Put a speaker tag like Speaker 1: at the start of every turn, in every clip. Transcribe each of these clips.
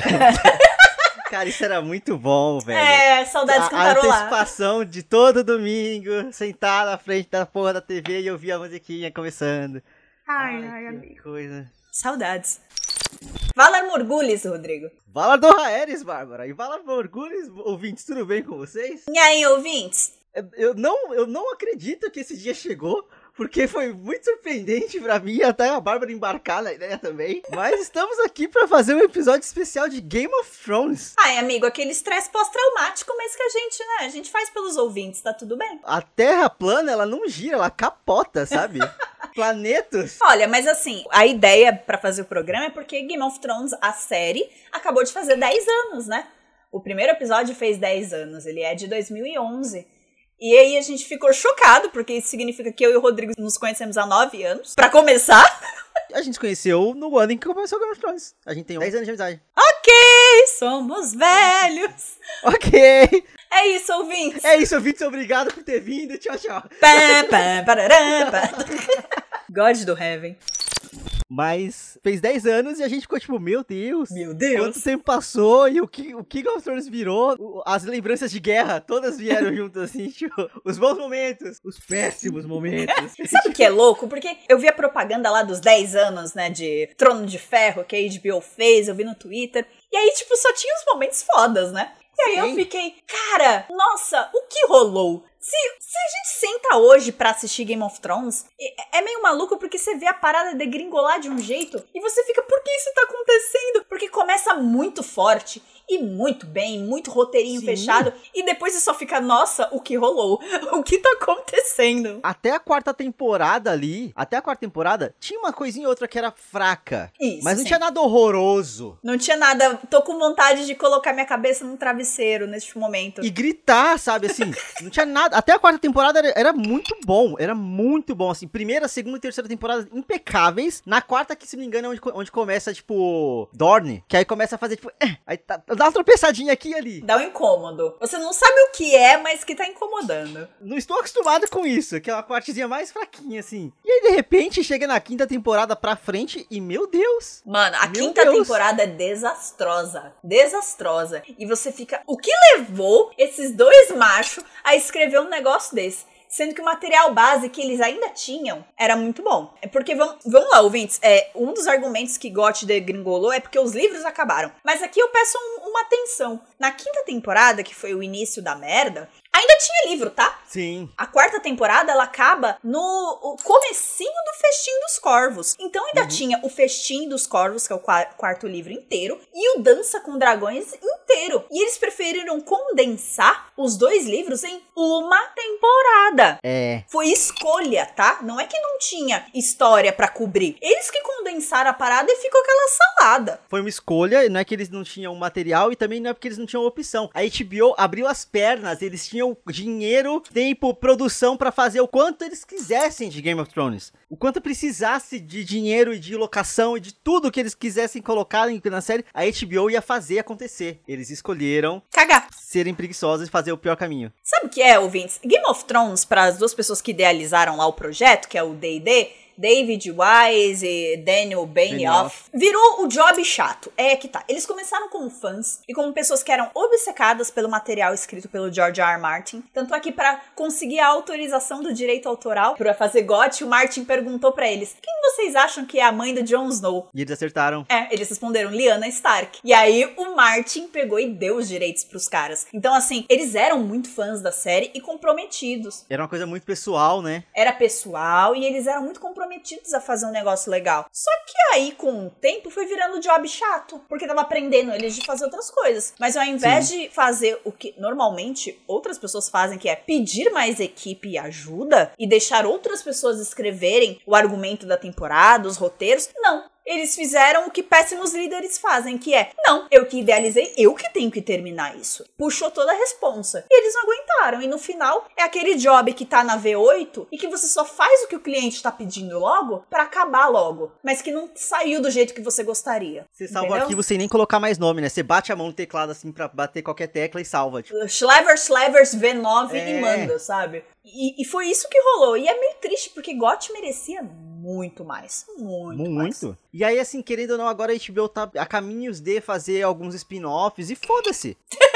Speaker 1: Cara, isso era muito bom, velho.
Speaker 2: É, saudades
Speaker 1: a, a
Speaker 2: cantarolar.
Speaker 1: antecipação de todo domingo, sentar na frente da porra da TV e ouvir a musiquinha começando.
Speaker 2: Ai, ai,
Speaker 1: que
Speaker 2: amigo.
Speaker 1: coisa.
Speaker 2: Saudades. Valar Morgulis, Rodrigo.
Speaker 1: Valar do Raeres, Bárbara. E Valar Morgulis, ouvintes, tudo bem com vocês?
Speaker 2: E aí, ouvintes?
Speaker 1: Eu- Eu não, eu não acredito que esse dia chegou, porque foi muito surpreendente pra mim, até a Bárbara embarcar na ideia também. Mas estamos aqui pra fazer um episódio especial de Game of Thrones.
Speaker 2: Ai, amigo, aquele estresse pós-traumático, mas que a gente, né, a gente faz pelos ouvintes, tá tudo bem?
Speaker 1: A Terra plana, ela não gira, ela capota, sabe? Planetas.
Speaker 2: Olha, mas assim, a ideia pra fazer o programa é porque Game of Thrones, a série, acabou de fazer 10 anos, né? O primeiro episódio fez 10 anos, ele é de 2011. E aí a gente ficou chocado, porque isso significa que eu e o Rodrigo nos conhecemos há 9 anos. Pra começar,
Speaker 1: A gente se conheceu no ano em que começou Game of Thrones. A gente tem 10 anos de amizade.
Speaker 2: ok, somos velhos.
Speaker 1: Ok.
Speaker 2: É isso, ouvintes.
Speaker 1: É isso, ouvintes. Obrigado por ter vindo. Tchau, tchau.
Speaker 2: Pá, pá, parará, pá. God do Heaven.
Speaker 1: Mas fez 10 anos e a gente ficou tipo, meu Deus.
Speaker 2: Meu
Speaker 1: Quanto tempo passou e o que o Game of Thrones virou? As lembranças de guerra, todas vieram juntas assim, tipo, os bons momentos, os péssimos momentos.
Speaker 2: Sabe o que é louco? Porque eu vi a propaganda lá dos 10 anos, né, de Trono de Ferro que a HBO fez, eu vi no Twitter. E aí, tipo, só tinha os momentos fodas, né? E aí eu
Speaker 1: Sim.
Speaker 2: fiquei, cara, nossa, o que rolou? Se, se a gente senta hoje pra assistir Game of Thrones, é, é meio maluco porque você vê a parada degringolar de um jeito e você fica, por que isso tá acontecendo? Porque começa muito forte e muito bem, muito roteirinho
Speaker 1: Sim.
Speaker 2: fechado, e depois você só fica, nossa, o que rolou? O que tá acontecendo?
Speaker 1: Até a quarta temporada ali, até a quarta temporada, tinha uma coisinha ou outra que era fraca.
Speaker 2: Isso,
Speaker 1: mas não
Speaker 2: sim.
Speaker 1: tinha nada horroroso.
Speaker 2: Não tinha nada. Tô com vontade de colocar minha cabeça num travesseiro neste momento.
Speaker 1: E gritar, sabe, assim, não tinha nada. Até a quarta temporada era, era muito bom, era muito bom, assim. Primeira, segunda e terceira temporada impecáveis. Na quarta, que se não me engano, é onde, onde começa, tipo, Dorne. Que aí começa a fazer, tipo, eh, aí tá, dá uma tropeçadinha aqui e ali.
Speaker 2: Dá um incômodo. Você não sabe o que é, mas que tá incomodando.
Speaker 1: Não estou acostumado com isso, que é uma partezinha mais fraquinha, assim. E aí, de repente, chega na quinta temporada pra frente e, meu Deus,
Speaker 2: Mano, a quinta
Speaker 1: Deus.
Speaker 2: temporada é desastrosa. Desastrosa. E você fica. O que levou esses dois machos a escrever um negócio desse? Sendo que o material base que eles ainda tinham era muito bom. É porque, vamos, vamos lá, ouvintes, é, um dos argumentos que GOT degringolou é porque os livros acabaram. Mas aqui eu peço um- uma atenção. Na quinta temporada, que foi o início da merda, ainda tinha livro, tá?
Speaker 1: sim.
Speaker 2: A quarta temporada, ela acaba no comecinho do Festim dos Corvos. Então ainda tinha o Festim dos Corvos, que é o qua- quarto livro inteiro, e o Dança com Dragões inteiro. E eles preferiram condensar os dois livros em uma temporada.
Speaker 1: É.
Speaker 2: Foi escolha, tá? Não é que não tinha história pra cobrir. Eles que condensaram a parada e ficou aquela salada.
Speaker 1: Foi uma escolha, não é que eles não tinham material e também não é porque eles não tinham opção. A HBO abriu as pernas, eles tinham dinheiro, tempo, produção pra fazer o quanto eles quisessem de Game of Thrones. O quanto precisasse de dinheiro e de locação e de tudo que eles quisessem colocar em- na série, a HBO ia fazer acontecer. Eles escolheram
Speaker 2: Cagar.
Speaker 1: serem preguiçosos e fazer o pior caminho.
Speaker 2: Sabe o que é, ouvintes? Game of Thrones, para as duas pessoas que idealizaram lá o projeto, que é o D&D, David Wise e Daniel Benioff, virou o job chato. É que tá. Eles começaram como fãs e como pessoas que eram obcecadas pelo material escrito pelo George R. R. Martin. Tanto é que para conseguir a autorização do direito autoral para fazer GOT, o Martin perguntou para eles: "Quem vocês acham que é a mãe do Jon Snow?"
Speaker 1: E eles acertaram.
Speaker 2: É, eles responderam Lyanna Stark. E aí o Martin pegou e deu os direitos pros caras. Então, assim, eles eram muito fãs da série e comprometidos.
Speaker 1: Era uma coisa muito pessoal, né?
Speaker 2: Era pessoal e eles eram muito comprometidos a fazer um negócio legal. Só que aí, com o tempo, foi virando job chato. Porque tava aprendendo eles de fazer outras coisas. Mas ao invés de fazer o que normalmente outras pessoas fazem, que é pedir mais equipe e ajuda, e deixar outras pessoas escreverem o argumento da temporada, os roteiros, não. Eles fizeram o que péssimos líderes fazem, que é, não, eu que idealizei, eu que tenho que terminar isso. Puxou toda a responsa. E eles não aguentaram. E no final, é aquele job que tá na V8 e que você só faz o que o cliente tá pedindo logo para acabar logo. Mas que não saiu do jeito que você gostaria.
Speaker 1: Você salva o arquivo sem nem colocar mais nome, né? Você bate a mão no teclado assim pra bater qualquer tecla e salva.
Speaker 2: Tipo. Schlever Slevers V9 é. e manda, sabe? E, e, foi isso que rolou. E é meio triste, porque GOT merecia muito mais. Muito, muito. mais.
Speaker 1: E aí, assim, querendo ou não, agora a HBO tá a caminhos de fazer alguns spin-offs e foda-se.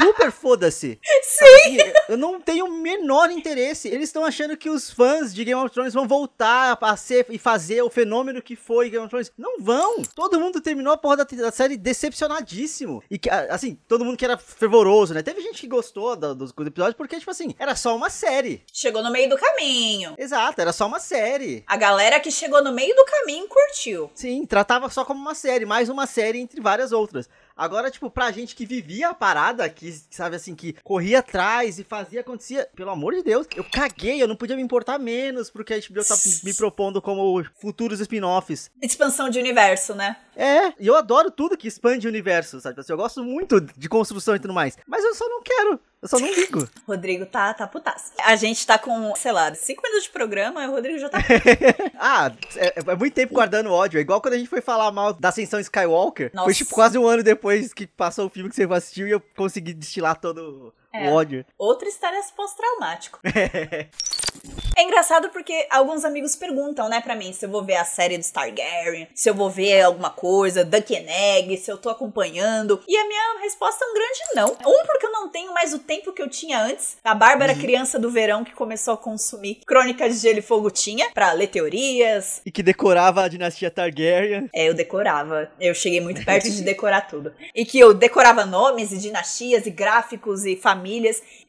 Speaker 1: super foda-se.
Speaker 2: Sim!
Speaker 1: Eu não tenho o menor interesse. Eles estão achando que os fãs de Game of Thrones vão voltar a ser e fazer o fenômeno que foi Game of Thrones. Não vão! Todo mundo terminou a porra da, da série decepcionadíssimo. E que, assim, todo mundo que era fervoroso, né? Teve gente que gostou do, dos episódios porque, tipo assim, era só uma série.
Speaker 2: Chegou no meio do caminho.
Speaker 1: Exato, era só uma série.
Speaker 2: A galera que chegou no meio do caminho curtiu.
Speaker 1: Sim, tratava só como uma série, mais uma série entre várias outras. Agora, tipo, pra gente que vivia a parada, que, sabe assim, que corria atrás e fazia, acontecia, pelo amor de Deus, eu caguei, eu não podia me importar menos porque a HBO tá me propondo como futuros spin-offs.
Speaker 2: Expansão de universo, né?
Speaker 1: É, e eu adoro tudo que expande o universo, sabe? Assim, eu gosto muito de construção e tudo mais. Mas eu só não quero. Eu só não ligo.
Speaker 2: Rodrigo tá, tá putaço. A gente tá com, sei lá, cinco minutos de programa e o Rodrigo já tá.
Speaker 1: ah, é, é, muito tempo guardando ódio. É igual quando a gente foi falar mal da Ascensão Skywalker. Nossa. Foi tipo quase um ano depois que passou o filme que você assistiu e eu consegui destilar todo é, o ódio.
Speaker 2: Outra história pós-traumático. É engraçado porque alguns amigos perguntam, né, pra mim, se eu vou ver a série do Stargaryen, se eu vou ver alguma coisa, Duck and Egg, se eu tô acompanhando. E a minha resposta é um grande não. Um, porque eu não tenho mais o tempo que eu tinha antes. A Bárbara, uhum. criança do verão, que começou a consumir Crônicas de Gelo e Fogo tinha, pra ler teorias.
Speaker 1: E que decorava a dinastia Targaryen.
Speaker 2: É, eu decorava. Eu cheguei muito perto de decorar tudo. E que eu decorava nomes e dinastias e gráficos e famílias.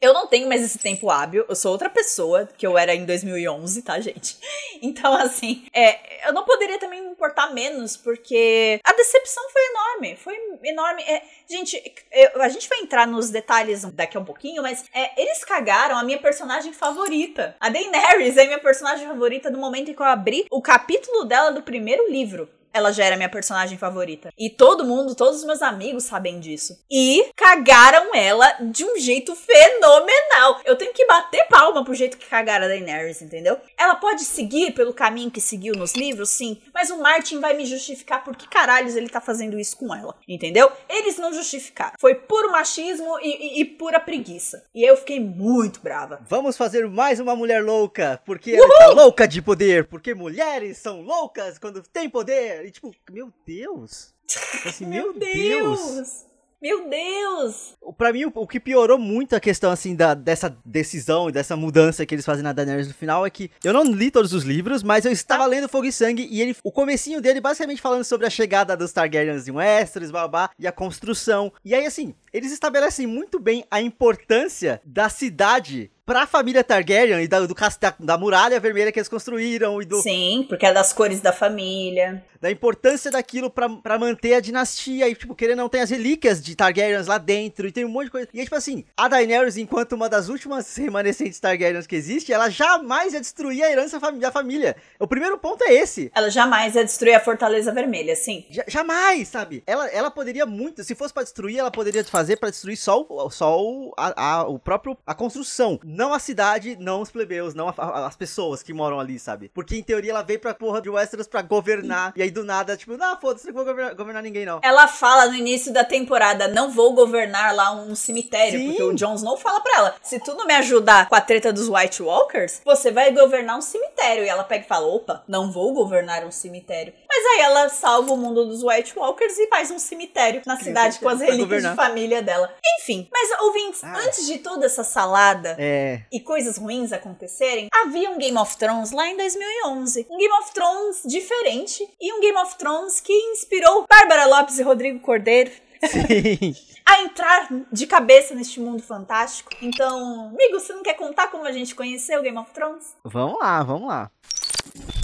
Speaker 2: Eu não tenho mais esse tempo hábil. Eu sou outra pessoa que eu era em 2011, tá, gente? Então, assim, é, eu não poderia também me importar menos, porque a decepção foi enorme. Foi enorme. É, gente, eu, a gente vai entrar nos detalhes daqui a um pouquinho, mas é, eles cagaram a minha personagem favorita. A Daenerys é minha personagem favorita no momento em que eu abri o capítulo dela do primeiro livro ela já era minha personagem favorita. E todo mundo, todos os meus amigos sabem disso. E cagaram ela de um jeito fenomenal. Eu tenho que bater palma pro jeito que cagaram a Daenerys, entendeu? Ela pode seguir pelo caminho que seguiu nos livros, sim, mas o Martin vai me justificar por que caralhos ele tá fazendo isso com ela, entendeu? Eles não justificaram. Foi puro machismo e, e, e pura preguiça. E eu fiquei muito brava.
Speaker 1: Vamos fazer mais uma mulher louca, porque Uhul! ela tá louca de poder, porque mulheres são loucas quando têm poder. E tipo, meu Deus. Assim, meu, meu Deus. Deus.
Speaker 2: Meu Deus!
Speaker 1: Pra mim, o, que piorou muito a questão, assim, da, dessa decisão e dessa mudança que eles fazem na Daenerys no final é que eu não li todos os livros, mas eu estava lendo Fogo e Sangue e ele, o comecinho dele basicamente falando sobre a chegada dos Targaryens em Westeros, babá, e a construção. E aí, assim, eles estabelecem muito bem a importância da cidade pra família Targaryen e da, do, da, da muralha vermelha que eles construíram e do...
Speaker 2: Sim, porque é das cores da família.
Speaker 1: Da importância daquilo pra, pra manter a dinastia e, tipo, querer não tem as relíquias de Targaryens lá dentro e tem um monte de coisa. E é tipo assim, a Daenerys, enquanto uma das últimas remanescentes Targaryens que existe, ela jamais ia destruir a herança da família. O primeiro ponto é esse.
Speaker 2: Ela jamais ia destruir a Fortaleza Vermelha, sim.
Speaker 1: Jamais, sabe? Ela, ela poderia muito, se fosse para destruir, ela poderia fazer para destruir só, o, só o, a, a, o próprio, a construção não a cidade, não os plebeus, não a, a, as pessoas que moram ali, sabe? Porque em teoria ela veio pra porra de Westeros pra governar, e aí do nada, tipo, não, foda-se, não vou governar, governar, ninguém não.
Speaker 2: Ela fala no início da temporada, não vou governar lá um cemitério, Sim. porque o Jon Snow fala pra ela, se tu não me ajudar com a treta dos White Walkers, você vai governar um cemitério. E ela pega e fala, opa, não vou governar um cemitério. Mas aí ela salva o mundo dos White Walkers e faz um cemitério na cidade com as relíquias de família dela. Enfim, mas ouvintes, ah. antes de toda essa salada
Speaker 1: é.
Speaker 2: e coisas ruins acontecerem, havia um Game of Thrones lá em 2011. Um Game of Thrones diferente e um Game of Thrones que inspirou Bárbara Lopes e Rodrigo Cordeiro.
Speaker 1: Sim.
Speaker 2: a entrar de cabeça neste mundo fantástico. Então, amigo, você não quer contar como a gente conheceu Game of Thrones?
Speaker 1: Vamos lá, vamos lá.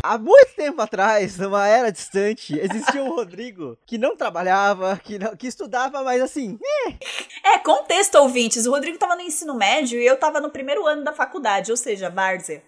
Speaker 1: Há muito tempo atrás, numa era distante, existia um Rodrigo que não trabalhava, que, não, que estudava, mas assim.
Speaker 2: É. é, contexto, ouvintes. O Rodrigo tava no ensino médio e eu tava no primeiro ano da faculdade, ou seja, várzea.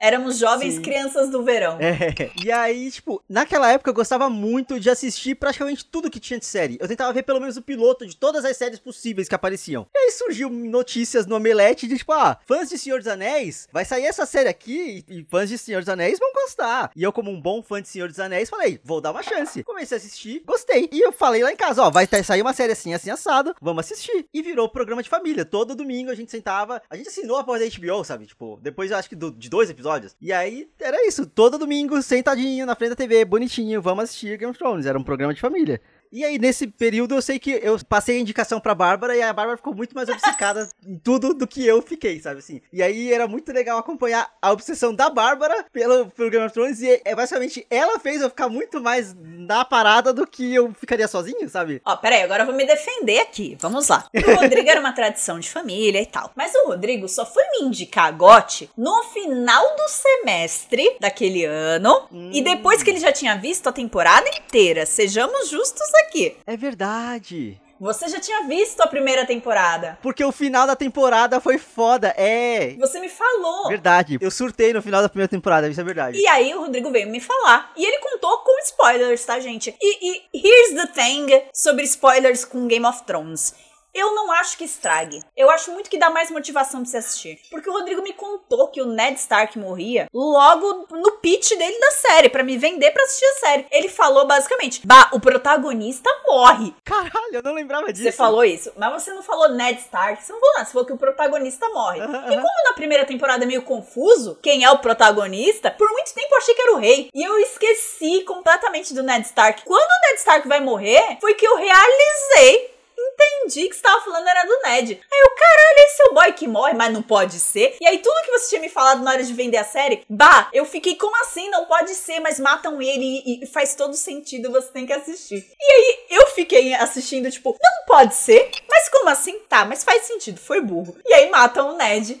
Speaker 2: Éramos jovens
Speaker 1: Sim.
Speaker 2: crianças do verão.
Speaker 1: É. E aí, tipo, naquela época eu gostava muito de assistir praticamente tudo que tinha de série. Eu tentava ver pelo menos o piloto de todas as séries possíveis que apareciam. E aí surgiu notícias no Omelete de tipo, ah, fãs de Senhor dos Anéis, vai sair essa série aqui e, fãs de Senhor dos Anéis vão gostar. E eu, como um bom fã de Senhor dos Anéis, falei, vou dar uma chance. Comecei a assistir, gostei. E eu falei lá em casa, ó, vai sair uma série assim, assim, assado, vamos assistir. E virou programa de família. Todo domingo a gente sentava, a gente assinou a porra da HBO, sabe? Tipo, depois eu acho que do- de dois episódios. E aí era isso, todo domingo, sentadinho na frente da TV, bonitinho, vamos assistir Game of Thrones. Era um programa de família. E aí, nesse período, eu sei que eu passei a indicação pra Bárbara e a Bárbara ficou muito mais obcecada em tudo do que eu fiquei, sabe assim? E aí era muito legal acompanhar a obsessão da Bárbara pelo, pelo Game of Thrones e é, basicamente ela fez eu ficar muito mais na parada do que eu ficaria sozinho, sabe?
Speaker 2: Ó, peraí, agora eu vou me defender aqui. Vamos lá. O Rodrigo era uma tradição de família e tal. Mas o Rodrigo só foi me indicar a GOT no final do semestre daquele ano. E depois que ele já tinha visto a temporada inteira. Sejamos justos aqui.
Speaker 1: É verdade.
Speaker 2: Você já tinha visto a primeira temporada.
Speaker 1: Porque o final da temporada foi foda, é.
Speaker 2: Você me falou.
Speaker 1: Verdade. Eu surtei no final da primeira temporada, isso é verdade.
Speaker 2: E aí o Rodrigo veio me falar. E ele contou com spoilers, tá, gente? E, e here's the thing sobre spoilers com Game of Thrones. Eu não acho que estrague. Eu acho muito que dá mais motivação pra você assistir. Porque o Rodrigo me contou que o Ned Stark morria logo no pitch dele da série, pra me vender pra assistir a série. Ele falou basicamente: Bah, o protagonista morre.
Speaker 1: Caralho, eu não lembrava disso.
Speaker 2: Você falou isso, mas você não falou Ned Stark, você não falou nada, você falou que o protagonista morre.
Speaker 1: Aham,
Speaker 2: E
Speaker 1: aham.
Speaker 2: como na primeira temporada é meio confuso, quem é o protagonista, por muito tempo eu achei que era o rei. E eu esqueci completamente do Ned Stark. Quando o Ned Stark vai morrer, foi que eu realizei. Entendi que você tava falando era do Ned. Aí eu, caralho, esse é o boy que morre, mas não pode ser. E aí, tudo que você tinha me falado na hora de vender a série, bah, eu fiquei como assim? Não pode ser, mas matam ele e, e faz todo sentido, você tem que assistir. E aí, eu fiquei assistindo, tipo, não pode ser, mas como assim? Tá, mas faz sentido, foi burro. E aí matam o Ned.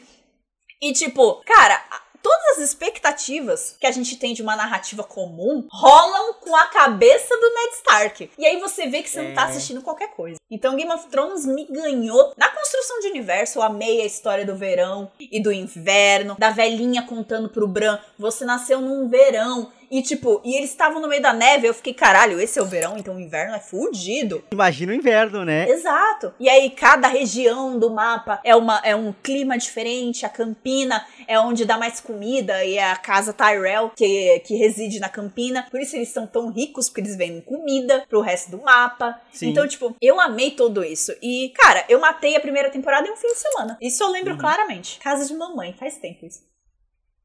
Speaker 2: E tipo, cara, todas as expectativas que a gente tem de uma narrativa comum rolam com a cabeça do Ned Stark. E aí você vê que você não tá
Speaker 1: É.
Speaker 2: assistindo qualquer coisa. Então Game of Thrones me ganhou na construção de universo. Eu amei a história do verão e do inverno, da velhinha contando pro Bran, você nasceu num verão. E tipo, e eles estavam no meio da neve, eu fiquei, caralho, esse é o verão, então o inverno é fudido.
Speaker 1: Imagina o inverno, né?
Speaker 2: Exato. E aí, cada região do mapa é, uma, é um clima diferente. A Campina é onde dá mais comida e é a casa Tyrell que, que reside na Campina. Por isso eles são tão ricos, porque eles vendem comida pro resto do mapa.
Speaker 1: Sim.
Speaker 2: Então, tipo, eu amei tudo isso. E, cara, eu matei a primeira temporada em um fim de semana. Isso eu
Speaker 1: Uhum.
Speaker 2: lembro claramente. Casa de mamãe, faz tempo isso.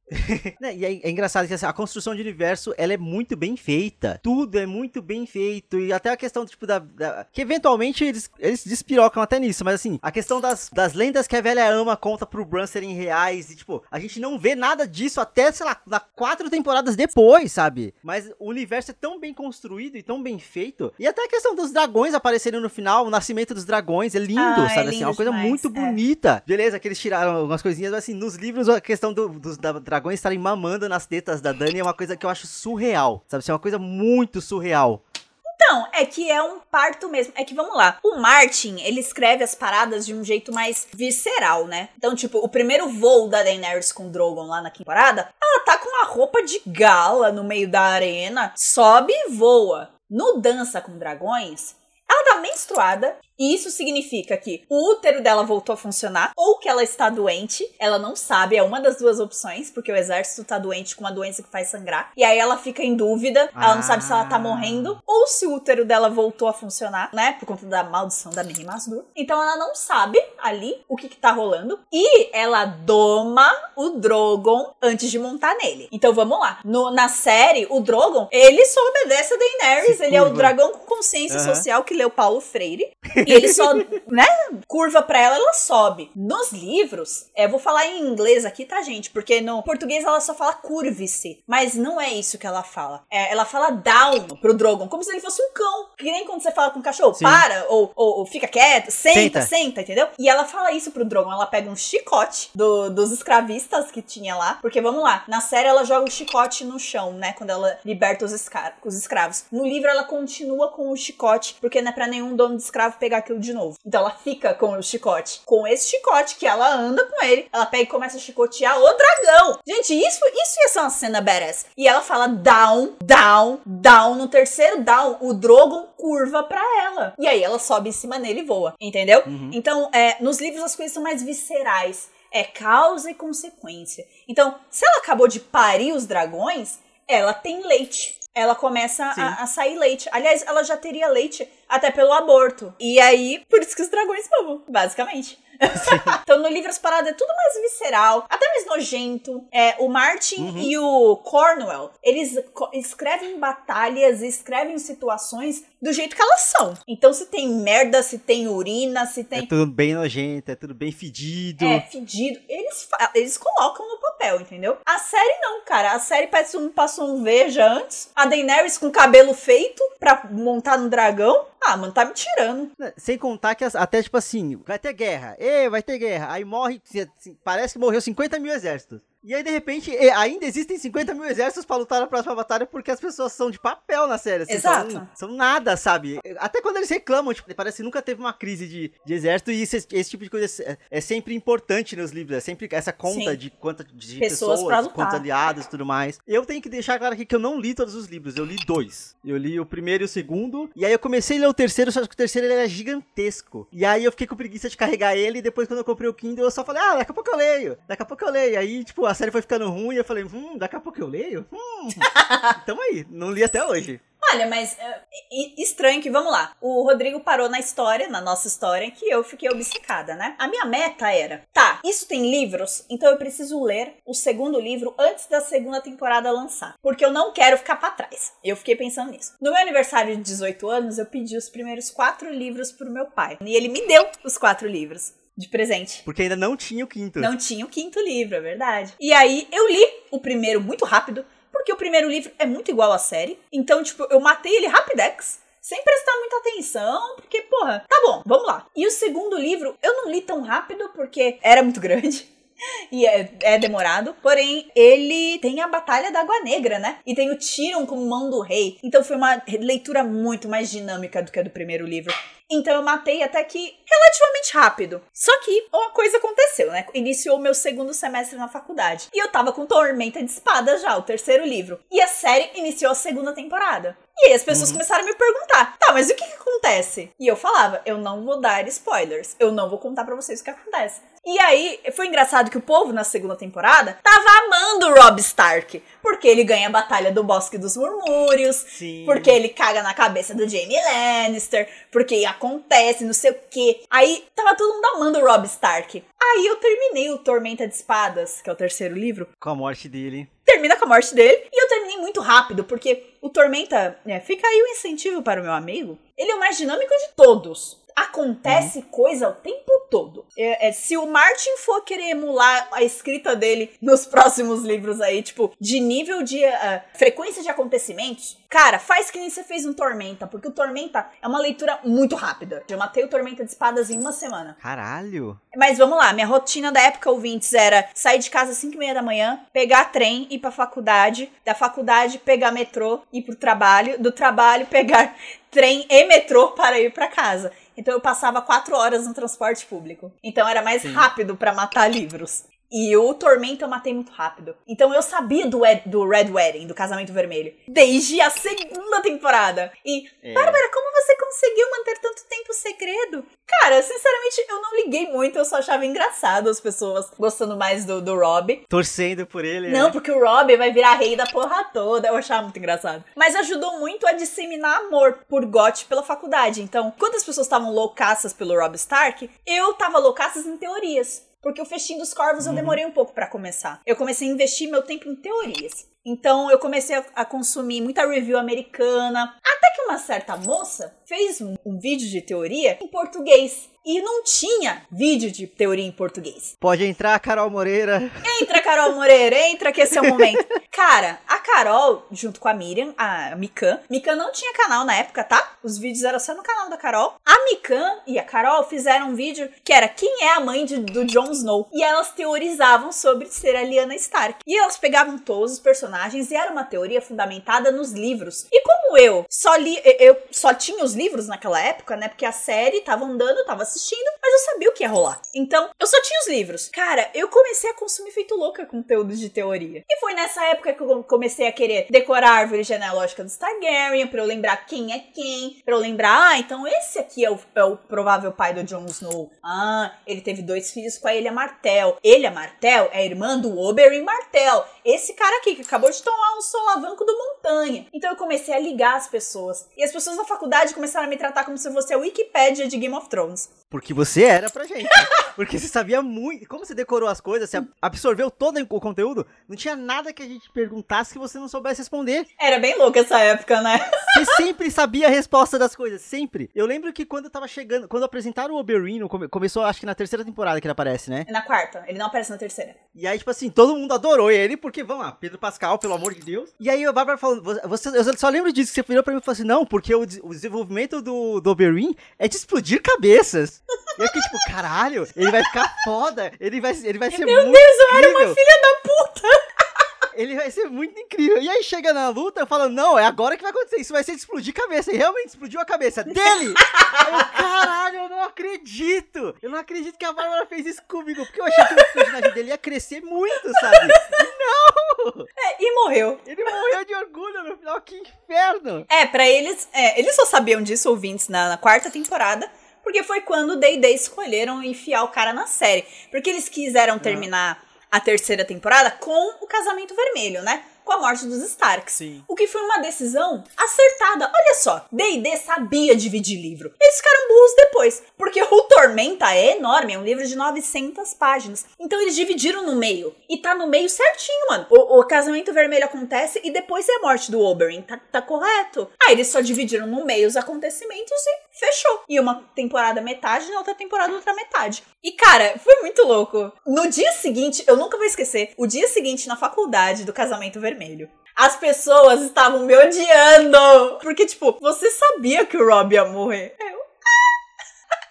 Speaker 1: Né, E é, é engraçado que assim, a construção de universo ela é muito bem feita. Tudo é muito bem feito. E até a questão, tipo, da. da- que eventualmente eles, eles despirocam até nisso. Mas assim, a questão das, das lendas que a velha ama conta pro Bran serem reais. E, tipo, a gente não vê nada disso até, sei lá, na quatro temporadas depois, sabe? Mas o universo é tão bem construído e tão bem feito. E até a questão dos dragões aparecerem no final, o nascimento dos dragões, é lindo,
Speaker 2: Ah, é
Speaker 1: sabe? assim, é
Speaker 2: lindo
Speaker 1: uma coisa
Speaker 2: demais,
Speaker 1: muito
Speaker 2: é.
Speaker 1: bonita. Beleza, que eles tiraram algumas coisinhas, mas assim, nos livros a questão do- dos da- dragões estarem mamando nas tetas da Dani é uma coisa que eu acho surreal, sabe? Assim, é uma coisa muito surreal.
Speaker 2: Então, é que é um parto mesmo. É que vamos lá. O Martin, ele escreve as paradas de um jeito mais visceral, né? Então, tipo, o primeiro voo da Daenerys com o Drogon lá na temporada, ela tá com uma roupa de gala no meio da arena, sobe e voa. No Dança com Dragões, ela tá menstruada. E isso significa que o útero dela voltou a funcionar, ou que ela está doente, ela não sabe, é uma das duas opções, porque o exército tá doente com uma doença que faz sangrar, e aí ela fica em dúvida, ela não sabe se ela tá
Speaker 1: Ah.
Speaker 2: morrendo, ou se o útero dela voltou a funcionar, né, por conta da maldição da Miri Masdur. Então ela não sabe ali o que que tá rolando, e ela doma o Drogon antes de montar nele. Então vamos lá, No- na série, o Drogon, ele só obedece a Daenerys, ele é o dragão com consciência
Speaker 1: Aham.
Speaker 2: social que leu Paulo Freire, e ele só, né, curva pra ela, ela sobe. Nos livros, é, vou falar em inglês aqui, tá, gente? Porque no português ela só fala curve-se. Mas não é isso que ela fala. É, ela fala down pro Drogon, como se ele fosse um cão. Que nem quando você fala com um cachorro,
Speaker 1: Sim.
Speaker 2: para, ou, ou, ou fica quieto, senta,
Speaker 1: Senta.
Speaker 2: senta, entendeu? E ela fala isso pro Drogon. Ela pega um chicote do- dos escravistas que tinha lá. Porque, vamos lá, na série ela joga o chicote no chão, né? Quando ela liberta os, esca- os escravos. No livro ela continua com o chicote, porque não é pra nenhum dono de escravo pegar pegar aquilo de novo. Então ela fica com o chicote. Com esse chicote que ela anda com ele, ela pega e começa a chicotear o dragão. Gente, isso, isso ia ser uma cena badass. E ela fala down, down, down. No terceiro down, o Drogon curva pra ela. E aí ela sobe em cima nele e voa. Entendeu? Uhum. Então, é, nos livros as coisas são mais viscerais. É causa e consequência. Então, se ela acabou de parir os dragões, ela tem leite ela começa a, a, sair leite. Aliás, ela já teria leite até pelo aborto. E aí, por isso que os dragões mamam, basicamente. então no livro as paradas é tudo mais visceral, até mais nojento. É, o Martin uhum. e o Cornwell, eles escrevem batalhas, escrevem situações do jeito que elas são. Então se tem merda, se tem urina, se tem...
Speaker 1: É tudo bem nojento, é tudo bem fedido.
Speaker 2: É, fedido. Eles, eles colocam no papel, entendeu? A série não, cara. A série parece um passou um veja antes. A Daenerys com cabelo feito pra montar no dragão. Ah, mano, tá me tirando.
Speaker 1: Sem contar que até, tipo assim, vai ter guerra. Ê, vai ter guerra. Aí morre, parece que morreu 50 mil exércitos. E aí, de repente, ainda existem 50 mil exércitos para lutar na próxima batalha porque as pessoas são de papel na série. Assim,
Speaker 2: Exato.
Speaker 1: São, são, nada, sabe? Até quando eles reclamam, tipo, parece que nunca teve uma crise de, de exército e esse, esse tipo de coisa é, é, sempre importante nos livros. É sempre essa conta Sim. de quanta de pessoas, pessoas quantos aliados e tudo mais. Eu tenho que deixar claro aqui que eu não li todos os livros, eu li dois. Eu li o primeiro e o segundo, e aí eu comecei a ler o terceiro, só que o terceiro ele era gigantesco. E aí eu fiquei com preguiça de carregar ele, e depois quando eu comprei o Kindle, eu só falei, ah, daqui a pouco eu leio, daqui a pouco eu leio. Aí, tipo, a série foi ficando ruim, e eu falei, hum, daqui a pouco eu leio? Hum. Tamo aí, não li até hoje.
Speaker 2: Olha, mas é, estranho que, vamos lá, o Rodrigo parou na história, na nossa história, que eu fiquei obcecada, né? A minha meta era, tá, isso tem livros, então eu preciso ler o segundo livro antes da segunda temporada lançar. Porque eu não quero ficar para trás. Eu fiquei pensando nisso. No meu aniversário de 18 anos, eu pedi os primeiros quatro livros pro meu pai. E ele me deu os quatro livros de presente.
Speaker 1: Porque ainda não tinha o quinto.
Speaker 2: Não tinha o quinto livro, é verdade. E aí eu li o primeiro muito rápido, porque o primeiro livro é muito igual à série. Então, tipo, eu matei ele rapidex sem prestar muita atenção, porque, porra, tá bom, vamos lá. E o segundo livro eu não li tão rápido porque era muito grande. E é, é, demorado. Porém, ele tem a Batalha da Água Negra, né? E tem o Tyrion como mão do rei. Então foi uma leitura muito mais dinâmica do que a do primeiro livro. Então eu matei até que relativamente rápido. Só que uma coisa aconteceu, né? Iniciou meu segundo semestre na faculdade. E eu tava com Tormenta de Espada já, o terceiro livro. E a série iniciou a segunda temporada. E aí as pessoas uhum. começaram a me perguntar: tá, mas o que, que acontece? E eu falava: eu não vou dar spoilers. Eu não vou contar para vocês o que acontece. E aí, foi engraçado que o povo na segunda temporada tava amando o Rob Stark. Porque ele ganha a batalha do Bosque dos Murmúrios. Sim. Porque ele caga na cabeça do Jaime Lannister. Porque acontece, não sei o quê. Aí, tava todo mundo amando o Rob Stark. Aí eu terminei o Tormenta de Espadas, que é o terceiro livro.
Speaker 1: Com a morte dele.
Speaker 2: Termina com a morte dele. E eu terminei muito rápido, porque o Tormenta, é, fica aí o incentivo para o meu amigo. Ele é o mais dinâmico de todos acontece uhum. coisa o tempo todo. É, é, se o Martin for querer emular a escrita dele nos próximos livros aí, tipo, de nível de uh, frequência de acontecimentos, cara, faz que nem você fez um Tormenta, porque o Tormenta é uma leitura muito rápida. Eu matei o Tormenta de Espadas em uma semana.
Speaker 1: Caralho!
Speaker 2: Mas vamos lá, minha rotina da época, ouvintes, era sair de casa às 5 e meia da manhã, pegar trem, ir pra faculdade, da faculdade pegar metrô, ir pro trabalho, do trabalho pegar trem e metrô para ir para casa. Então eu passava quatro horas no transporte público. Então era mais Sim. rápido para matar livros. E o Tormento eu matei muito rápido. Então eu sabia do, do Red Wedding, do Casamento Vermelho, desde a segunda temporada. E, é. Bárbara, como você conseguiu manter tanto tempo segredo? Cara, sinceramente, eu não liguei muito, eu só achava engraçado as pessoas gostando mais do, do Rob.
Speaker 1: Torcendo por ele.
Speaker 2: Não, né? porque o Rob vai virar rei da porra toda. Eu achava muito engraçado. Mas ajudou muito a disseminar amor por Got pela faculdade. Então, quando as pessoas estavam loucaças pelo Rob Stark, eu tava loucaças em teorias. Porque o Festim dos Corvos eu uhum. demorei um pouco para começar. Eu comecei a investir meu tempo em teorias. Então eu comecei a, a, consumir muita review americana. Até que uma certa moça fez um, um vídeo de teoria em português e não tinha vídeo de teoria em português.
Speaker 1: Pode entrar, Carol Moreira.
Speaker 2: Entra, Carol Moreira, entra que esse é o momento. Cara, a Carol, junto com a Miriam, a Mikan, Mikan não tinha canal na época, tá? Os vídeos eram só no canal da Carol. A Mikan e a Carol fizeram um vídeo que era quem é a mãe de, do Jon Snow. E elas teorizavam sobre ser a Lyanna Stark. E elas pegavam todos os personagens e era uma teoria fundamentada nos livros. E como eu só li, eu só tinha os livros naquela época, né? Porque a série tava andando, tava assistindo, mas eu sabia o que ia rolar. Então, eu só tinha os livros. Cara, eu comecei a consumir feito louca conteúdo de teoria. E foi nessa época que eu comecei a querer decorar a árvore genealógica dos Targaryen, pra eu lembrar quem é quem, pra eu lembrar, ah, então esse aqui é o, é o provável pai do Jon Snow. Ah, ele teve dois filhos com a Elia Martel. Elia Martel é irmã do Oberyn Martel. Esse cara aqui que acabou de tomar um solavanco do Montanha. Então eu comecei a ligar as pessoas. E as pessoas na faculdade começaram a me tratar como se eu fosse a Wikipédia de Game of Thrones.
Speaker 1: Porque você era pra gente. Porque você sabia muito. Como você decorou as coisas, você absorveu todo o conteúdo, não tinha nada que a gente perguntasse que você não soubesse responder.
Speaker 2: Era bem louco essa época, né?
Speaker 1: Você sempre sabia a resposta das coisas, sempre. Eu lembro que quando eu tava chegando, quando apresentaram o Oberyn, começou acho que na terceira temporada que ele aparece, né?
Speaker 2: Na quarta, ele não aparece na terceira.
Speaker 1: E aí, tipo assim, todo mundo adorou ele, porque, vamos lá, Pedro Pascal, pelo amor de Deus. E aí a Bárbara falou, você, eu só lembro disso, que você virou pra mim e falou assim, não, porque o, o desenvolvimento do, do Oberyn é de explodir cabeças. E eu fiquei tipo, caralho, ele vai ficar foda. Ele vai, ele vai ser
Speaker 2: Meu
Speaker 1: muito
Speaker 2: Deus, eu era
Speaker 1: incrível.
Speaker 2: uma filha da puta!
Speaker 1: Ele vai ser muito incrível. E aí chega na luta, eu falo, não, é agora que vai acontecer. Isso vai ser de explodir cabeça. E realmente explodiu a cabeça dele. eu, caralho, eu não acredito. Eu não acredito que a Bárbara fez isso comigo. Porque eu achei que o personagem dele ia crescer muito, sabe? Não!
Speaker 2: É, e morreu.
Speaker 1: Ele morreu de orgulho no final. Que inferno.
Speaker 2: É, pra eles, é, eles só sabiam disso, ouvintes, na, na quarta temporada porque foi quando o Day Day escolheram enfiar o cara na série. Porque eles quiseram terminar a terceira temporada com o casamento vermelho, né? Com a morte dos Starks.
Speaker 1: Sim.
Speaker 2: O que foi uma decisão acertada. Olha só, D&D sabia dividir livro. Eles ficaram burros depois, porque o Tormenta é enorme, é um livro de 900 páginas. Então eles dividiram no meio. E tá no meio certinho, mano. O, o casamento vermelho acontece e depois é a morte do Oberyn. Tá, tá correto? Aí eles só dividiram no meio os acontecimentos e fechou. E uma temporada metade, na outra temporada outra metade. E cara, foi muito louco. No dia seguinte, eu nunca vou esquecer, o dia seguinte na faculdade do casamento vermelho. As pessoas estavam me odiando. Porque, tipo, você sabia que o Rob ia morrer. Eu.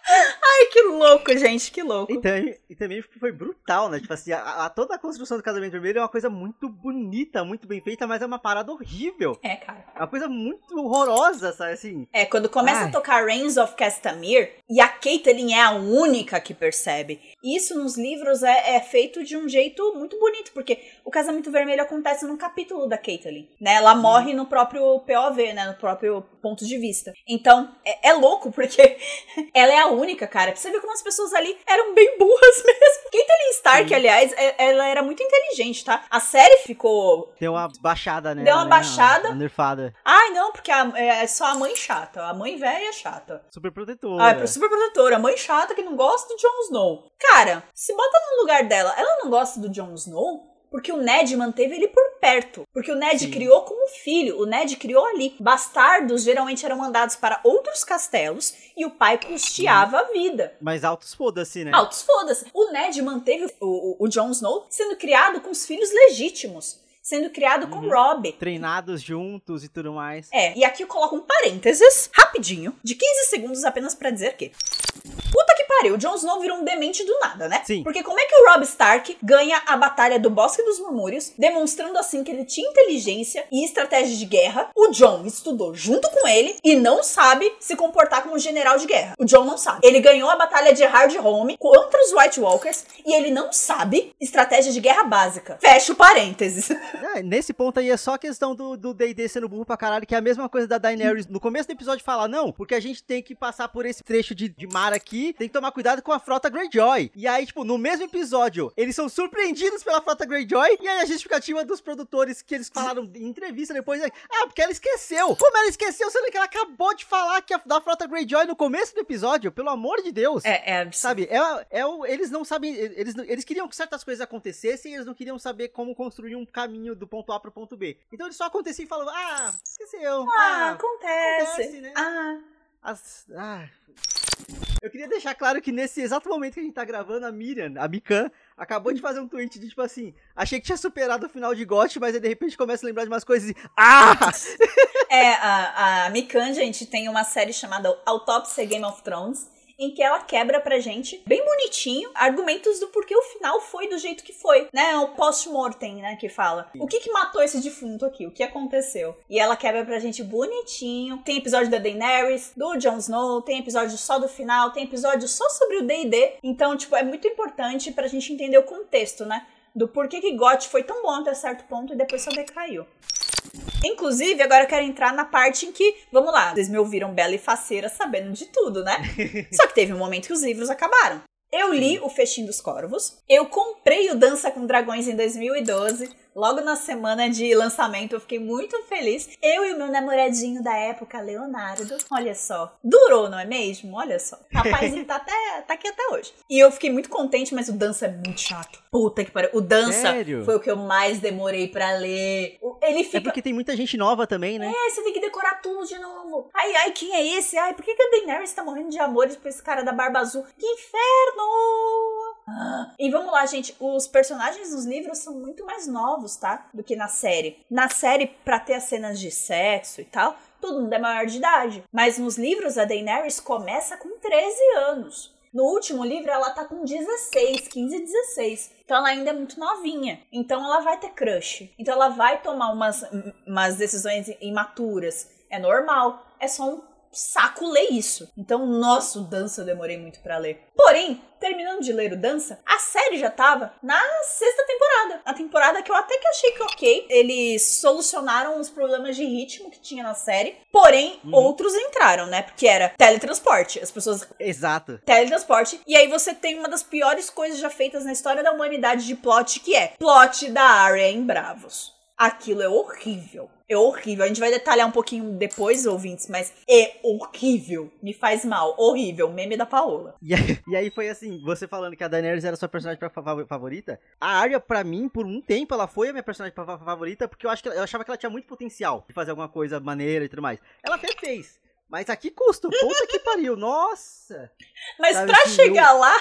Speaker 2: Ai, que louco, gente, que louco.
Speaker 1: E também, e também foi brutal, né? Tipo assim, a, a- toda a construção do casamento vermelho é uma coisa muito bonita, muito bem feita, mas é uma parada horrível.
Speaker 2: É, cara.
Speaker 1: É uma coisa muito horrorosa, sabe? Assim,
Speaker 2: É, quando começa
Speaker 1: Ai.
Speaker 2: a tocar Reigns of Castamere, e a Caitlyn é a única que percebe. Isso nos livros é, é feito de um jeito muito bonito, porque o casamento vermelho acontece num capítulo da Caitlyn, né? Ela morre no próprio POV, né? No próprio ponto de vista. Então, é, é louco, porque ela é a única, cara. Pra você ver como as pessoas ali eram bem burras mesmo. Caitlyn Stark, aliás, é- ela era muito inteligente, tá? A série ficou
Speaker 1: deu uma baixada, né?
Speaker 2: Deu uma baixada.
Speaker 1: Uma nerfada.
Speaker 2: Ai, não, porque a- é só a mãe chata. A mãe velha é chata.
Speaker 1: Super protetora.
Speaker 2: Ah, é super protetora. Mãe chata que não gosta do Jon Snow. Cara, se bota no lugar dela, ela não gosta do Jon Snow porque o Ned manteve ele por perto. Porque o Ned
Speaker 1: Sim.
Speaker 2: criou como filho. O Ned criou ali. Bastardos geralmente eram mandados para outros castelos e o pai custeava a vida.
Speaker 1: Mas altos foda-se, né?
Speaker 2: Altos foda-se. O Ned manteve o, o, o Jon Snow sendo criado com os filhos legítimos. Sendo criado com
Speaker 1: Uhum.
Speaker 2: Robb.
Speaker 1: Treinados juntos e tudo mais.
Speaker 2: É, e aqui eu coloco um parênteses, rapidinho, de 15 segundos apenas pra dizer que. Pariu, o Jon Snow virou um demente do nada, né?
Speaker 1: Sim.
Speaker 2: Porque como é que o Robb Stark ganha a batalha do Bosque dos Murmúrios, demonstrando assim que ele tinha inteligência e estratégia de guerra? O Jon estudou junto com ele e não sabe se comportar como general de guerra. O Jon não sabe. Ele ganhou a batalha de Hardhome contra os White Walkers e ele não sabe estratégia de guerra básica. Fecha o parênteses.
Speaker 1: É, nesse ponto aí é só questão do D&D sendo burro pra caralho, que é a mesma coisa da Daenerys. No começo do episódio fala, não, porque a gente tem que passar por esse trecho de, de mar aqui, tem que tomar cuidado com a frota Greyjoy. E aí, tipo, no mesmo episódio, eles são surpreendidos pela frota Greyjoy, e aí a justificativa dos produtores que eles falaram em entrevista depois é, ah, porque ela esqueceu. Como ela esqueceu, sendo que ela acabou de falar que a, da frota Greyjoy no começo do episódio, pelo amor de Deus.
Speaker 2: É, é absurdo.
Speaker 1: Sabe, é, é eles não sabem, eles, eles queriam que certas coisas acontecessem e eles não queriam saber como construir um caminho do ponto A pro ponto B. Então eles só aconteciam e falavam, ah, esqueceu.
Speaker 2: Ah,
Speaker 1: Ah,
Speaker 2: acontece.
Speaker 1: acontece, né?
Speaker 2: Ah,
Speaker 1: as, ah. Eu queria deixar claro que nesse exato momento que a gente tá gravando, a Miriam, a Mikan, acabou de fazer um tweet de tipo assim, achei que tinha superado o final de GOT, mas aí de repente começa a lembrar de umas coisas e. Ah!
Speaker 2: é, a, a Mikan, gente, tem uma série chamada Autópsia Game of Thrones. Em que ela quebra pra gente, bem bonitinho, argumentos do porquê o final foi do jeito que foi, né? É o post-mortem, né, que fala. O que que matou esse defunto aqui? O que aconteceu? E ela quebra pra gente bonitinho. Tem episódio da Daenerys, do Jon Snow, tem episódio só do final, tem episódio só sobre o D&D. Então, tipo, é muito importante pra gente entender o contexto, né? Do porquê que GOT foi tão bom até certo ponto e depois só decaiu. Inclusive, agora eu quero entrar na parte em que, vamos lá, vocês me ouviram bela e faceira sabendo de tudo, né? Só que teve um momento que os livros acabaram. Eu li o Festim dos Corvos, eu comprei o Dança com Dragões em 2012, logo na semana de lançamento, eu fiquei muito feliz. Eu e o meu namoradinho da época, Leonardo, olha só, durou, não é mesmo? Olha só. Rapazinho tá, até, tá aqui até hoje. E eu fiquei muito contente, mas o Dança é muito chato. Puta que pariu. O Dança
Speaker 1: Sério?
Speaker 2: foi o que eu mais demorei pra ler. Ele
Speaker 1: É
Speaker 2: fica.
Speaker 1: porque tem muita gente nova também, né?
Speaker 2: É, você tem que decorar tudo de novo. Ai, ai, quem é esse? Ai, por que, que a Daenerys tá morrendo de amores por esse cara da barba azul? Que inferno! E vamos lá, gente. Os personagens dos livros são muito mais novos, tá? Do que na série. Na série, pra ter as cenas de sexo e tal, todo mundo é maior de idade. Mas nos livros, a Daenerys começa com 13 anos. No último livro, ela tá com 16, 15, 16. Então ela ainda é muito novinha. Então ela vai ter crush. Então ela vai tomar umas, umas decisões imaturas. É normal. É só um saco ler isso. Então, nossa, o Dança eu demorei muito pra ler. Porém, terminando de ler o Dança, a série já tava na sexta temporada. A temporada que eu até que achei que ok. Eles solucionaram os problemas de ritmo que tinha na série. Porém,
Speaker 1: Uhum.
Speaker 2: outros entraram, né? Porque era teletransporte. As pessoas
Speaker 1: Exato.
Speaker 2: teletransporte. E aí você tem uma das piores coisas já feitas na história da humanidade de plot, que é plot da Arya em Bravos. Aquilo é horrível. É horrível. A gente vai detalhar um pouquinho depois, ouvintes, mas é horrível. Me faz mal. Horrível. Meme da Paola.
Speaker 1: E aí, e aí foi assim, você falando que a Daenerys era sua personagem favorita. A Arya, pra mim, por um tempo, ela foi a minha personagem fa- favorita, porque eu acho que eu achava que ela tinha muito potencial de fazer alguma coisa maneira e tudo mais. Ela até fez. Mas a que custo? Puta que pariu, nossa!
Speaker 2: Mas
Speaker 1: Sabe,
Speaker 2: pra
Speaker 1: assim,
Speaker 2: chegar lá,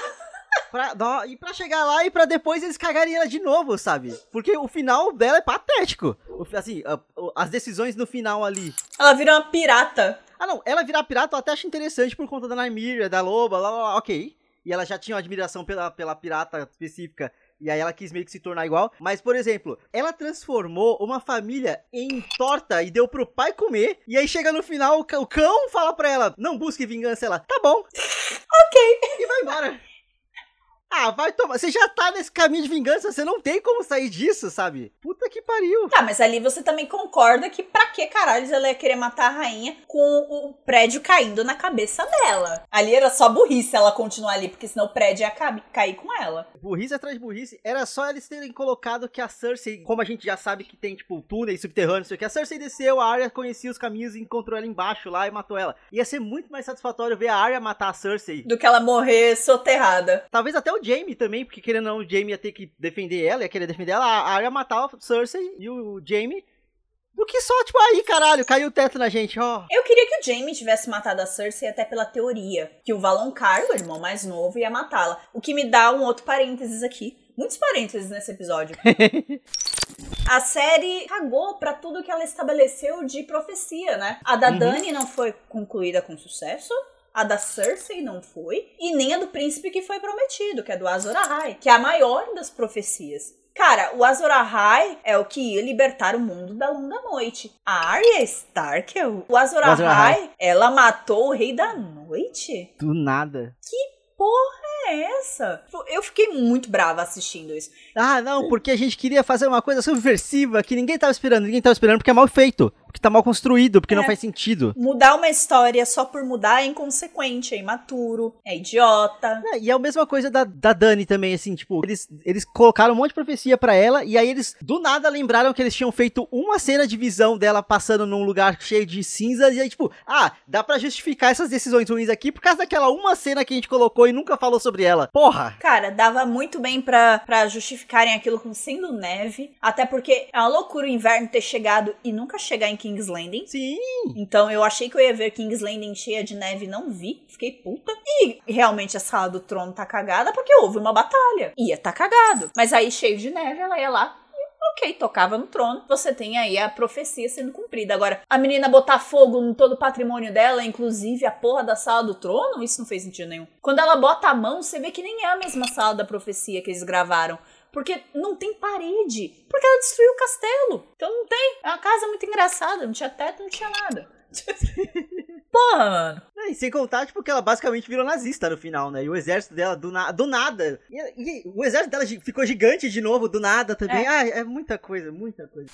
Speaker 1: Pra, e pra chegar lá e pra depois eles cagarem ela de novo, sabe? Porque o final dela é patético. O assim, a- as decisões no final ali.
Speaker 2: ela vira uma pirata.
Speaker 1: Ah, não, ela virar pirata eu até acho interessante por conta da Nymeria, da loba, lá, lá, lá, ok. E ela já tinha uma admiração pela, pela pirata específica, e aí ela quis meio que se tornar igual. Mas, por exemplo, ela transformou uma família em torta e deu pro pai comer, e aí chega no final, o cão fala pra ela, não busque vingança, ela, tá bom. ok. E vai embora. Ah, vai tomar. Você já tá nesse caminho de vingança, você não tem como sair disso, sabe? Puta que pariu.
Speaker 2: Tá, mas ali você também concorda que pra que caralho ela ia querer matar a rainha com o prédio caindo na cabeça dela? Ali era só burrice ela continuar ali, porque senão o prédio ia ca- cair com ela.
Speaker 1: Burrice atrás de burrice, era só eles terem colocado que a Cersei, como a gente já sabe que tem, tipo, túneis subterrâneos, sei o que, a Cersei desceu, a Arya conhecia os caminhos e encontrou ela embaixo lá e matou ela. Ia ser muito mais satisfatório ver a Arya matar a Cersei.
Speaker 2: Do que ela morrer soterrada.
Speaker 1: Talvez até o Jaime também, porque querendo ou não, o Jaime ia ter que defender ela, ia querer defender ela, a Arya matar a Cersei e o Jaime. Do que só, tipo, aí, caralho, caiu o teto na gente, ó.
Speaker 2: Eu queria que o Jaime tivesse matado a Cersei até pela teoria. Que o Valonqar, o irmão mais novo, ia matá-la. O que me dá um outro parênteses aqui. Muitos parênteses nesse episódio. A série cagou pra tudo que ela estabeleceu de profecia, né? A da
Speaker 1: Uhum.
Speaker 2: Dani não foi concluída com sucesso. A da Cersei não foi. E nem a do príncipe que foi prometido, que é do Azor Ahai, que é a maior das profecias. Cara, o Azor Ahai é o que ia libertar o mundo da longa noite. A Arya Stark é o... O Azor
Speaker 1: Ahai.
Speaker 2: Ela matou o Rei da Noite?
Speaker 1: Do nada.
Speaker 2: É essa? Eu fiquei muito brava assistindo isso.
Speaker 1: Ah, não, porque a gente queria fazer uma coisa subversiva que ninguém tava esperando. Ninguém tava esperando porque é mal feito. Porque tá mal construído, porque não
Speaker 2: É.
Speaker 1: faz sentido.
Speaker 2: Mudar uma história só por mudar é inconsequente, é imaturo, é idiota.
Speaker 1: É, e é a mesma coisa da, da Dani também, assim, tipo, eles, eles colocaram um monte de profecia pra ela, e aí eles do nada lembraram que eles tinham feito uma cena de visão dela passando num lugar cheio de cinzas, e aí, tipo, ah, dá pra justificar essas decisões ruins aqui por causa daquela uma cena que a gente colocou e nunca falou sobre ela. Porra!
Speaker 2: Cara, dava muito bem pra, pra justificarem aquilo com sendo neve. Até porque é uma loucura o inverno ter chegado e nunca chegar em King's Landing.
Speaker 1: Sim,
Speaker 2: Então eu achei que eu ia ver King's Landing cheia de neve, não vi. Fiquei puta. E realmente a sala do trono tá cagada porque houve uma batalha. Ia tá cagado. Mas aí, cheio de neve, ela ia lá. e ok, tocava no trono. Você tem aí a profecia sendo cumprida. Agora, a menina botar fogo em todo o patrimônio dela, inclusive a porra da sala do trono, isso não fez sentido nenhum. Quando ela bota a mão, você vê que nem é a mesma sala da profecia que eles gravaram. Porque não tem parede. Porque ela destruiu o castelo. Então não tem. É uma casa muito engraçada. Não tinha teto, não tinha nada. Porra, mano.
Speaker 1: E sem contar, tipo, que ela basicamente virou nazista no final, né? E o exército dela, do, na do nada. E, e, o exército dela ficou gigante de novo, do nada também. É. Ah, é muita coisa, muita coisa.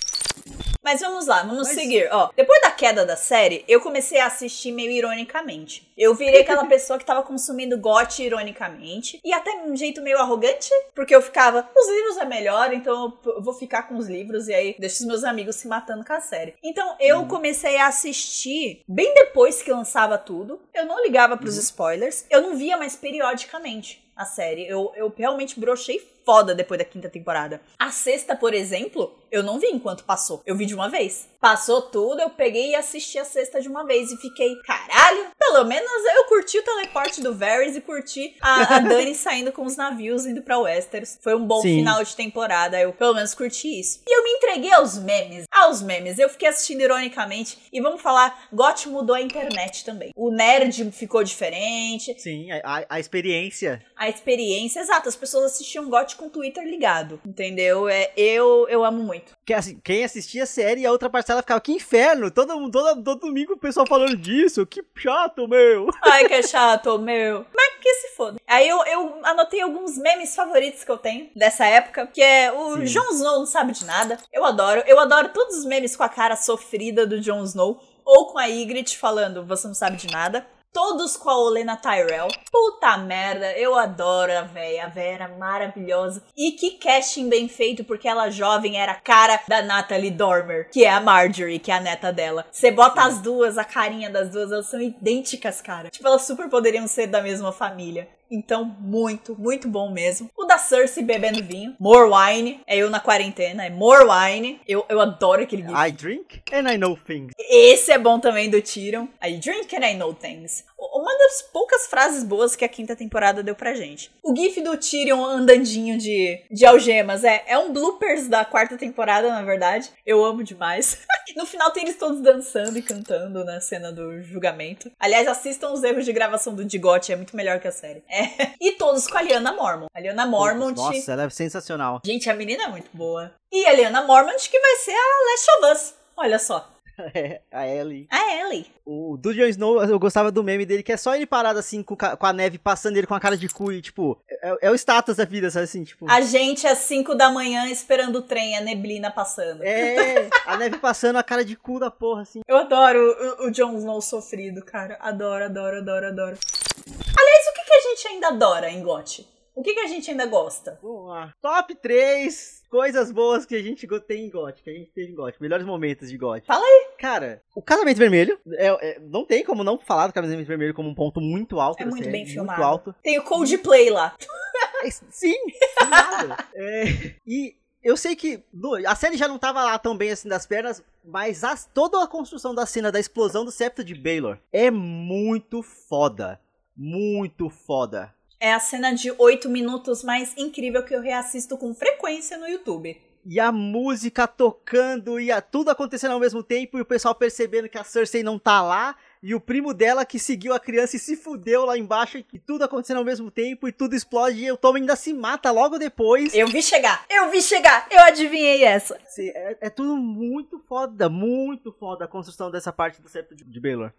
Speaker 2: Mas vamos lá, vamos Mas... seguir. Ó, depois da queda da série, eu comecei a assistir meio ironicamente. Eu virei aquela pessoa que tava consumindo GOT ironicamente. E até um jeito meio arrogante, porque eu ficava, os livros é melhor, então eu vou ficar com os livros e aí deixo os meus amigos se matando com a série. Então eu hum. comecei a assistir bem depois que lançava tudo. Eu não ligava pros hum. spoilers. Eu não via mais periodicamente a série. Eu, eu realmente brochei foda depois da quinta temporada. A sexta, por exemplo, eu não vi enquanto passou. Eu vi de uma vez. Passou tudo, eu peguei e assisti a sexta de uma vez e fiquei, caralho, pelo menos eu curti o teleporte do Varys e curti a, a Dani saindo com os navios indo pra Westeros. Foi um bom Sim. final de temporada, eu pelo menos curti isso. E eu me entreguei aos memes. Aos memes. Eu fiquei assistindo ironicamente e vamos falar, GOT mudou a internet também. O nerd ficou diferente.
Speaker 1: Sim, a, a experiência.
Speaker 2: A experiência, exato. As pessoas assistiam GOT com o Twitter ligado, entendeu? É, eu, eu amo muito.
Speaker 1: Que, assim, quem assistia a série e a outra parcela ficava, que inferno! Todo, todo, todo domingo o pessoal falando disso, que chato, meu!
Speaker 2: Ai, que chato, meu! Mas que se foda. Aí eu, eu anotei alguns memes favoritos que eu tenho dessa época, que é o Sim. Jon Snow não sabe de nada. Eu adoro. Eu adoro todos os memes com a cara sofrida do Jon Snow. Ou com a Ygritte falando, você não sabe de nada. Todos com a Olena Tyrell. Puta merda, eu adoro a véia. A véia era maravilhosa. E que casting bem feito, porque ela jovem era a cara da Natalie Dormer, que é a Marjorie, que é a neta dela. Você bota as duas, a carinha das duas, elas são idênticas, cara. Tipo, elas super poderiam ser da mesma família. Então, muito, muito bom mesmo. O da Cersei bebendo vinho. More wine. É eu na quarentena. É more wine. Eu, eu adoro aquele
Speaker 1: gif. I drink and I know things.
Speaker 2: Esse é bom também do Tyrion. I drink and I know things. Uma das poucas frases boas que a quinta temporada deu pra gente. O gif do Tyrion andandinho de, de algemas é, é um bloopers da quarta temporada, na verdade. Eu amo demais. no final tem eles todos dançando e cantando na cena do julgamento. Aliás, assistam os erros de gravação do Digote, é muito melhor que a série. É. E todos com a Liana Mormon. A Liana Mormont.
Speaker 1: Nossa, ela é sensacional.
Speaker 2: Gente, a menina é muito boa. E a Liana Mormont que vai ser a Last of Us. Olha só.
Speaker 1: É, a Ellie.
Speaker 2: A Ellie.
Speaker 1: O do Jon Snow, eu gostava do meme dele, que é só ele parado assim, com, com a neve passando ele com a cara de cu e, tipo, é, é o status da vida, sabe assim, tipo...
Speaker 2: A gente às 5 da manhã esperando o trem, a neblina passando.
Speaker 1: É, a neve passando, a cara de cu da porra, assim.
Speaker 2: Eu adoro o, o Jon Snow sofrido, cara. Adoro, adoro, adoro, adoro. Aliás, o que, que a gente ainda adora em GOT? O que, que a gente ainda gosta?
Speaker 1: Vamos lá. Top 3 coisas boas que a gente tem em GOT, que a gente teve em GOT. Melhores momentos de GOT.
Speaker 2: Fala aí.
Speaker 1: Cara, o Casamento Vermelho, é, é, não tem como não falar do Casamento Vermelho como um ponto muito alto.
Speaker 2: É muito
Speaker 1: série,
Speaker 2: bem filmado. Muito alto. Tem o Coldplay lá.
Speaker 1: É, sim, é, e eu sei que a série já não tava lá tão bem assim das pernas, mas as, toda a construção da cena da explosão do septo de Baylor é muito foda. Muito foda.
Speaker 2: É a cena de 8 minutos mais incrível que eu reassisto com frequência no YouTube.
Speaker 1: E a música tocando e a, tudo acontecendo ao mesmo tempo e o pessoal percebendo que a Cersei não tá lá e o primo dela que seguiu a criança e se fudeu lá embaixo e tudo acontecendo ao mesmo tempo e tudo explode e o Tom ainda se mata logo depois.
Speaker 2: Eu vi chegar, eu vi chegar, eu adivinhei essa.
Speaker 1: Sim, é, é tudo muito foda, muito foda a construção dessa parte do septo de, de Baylor.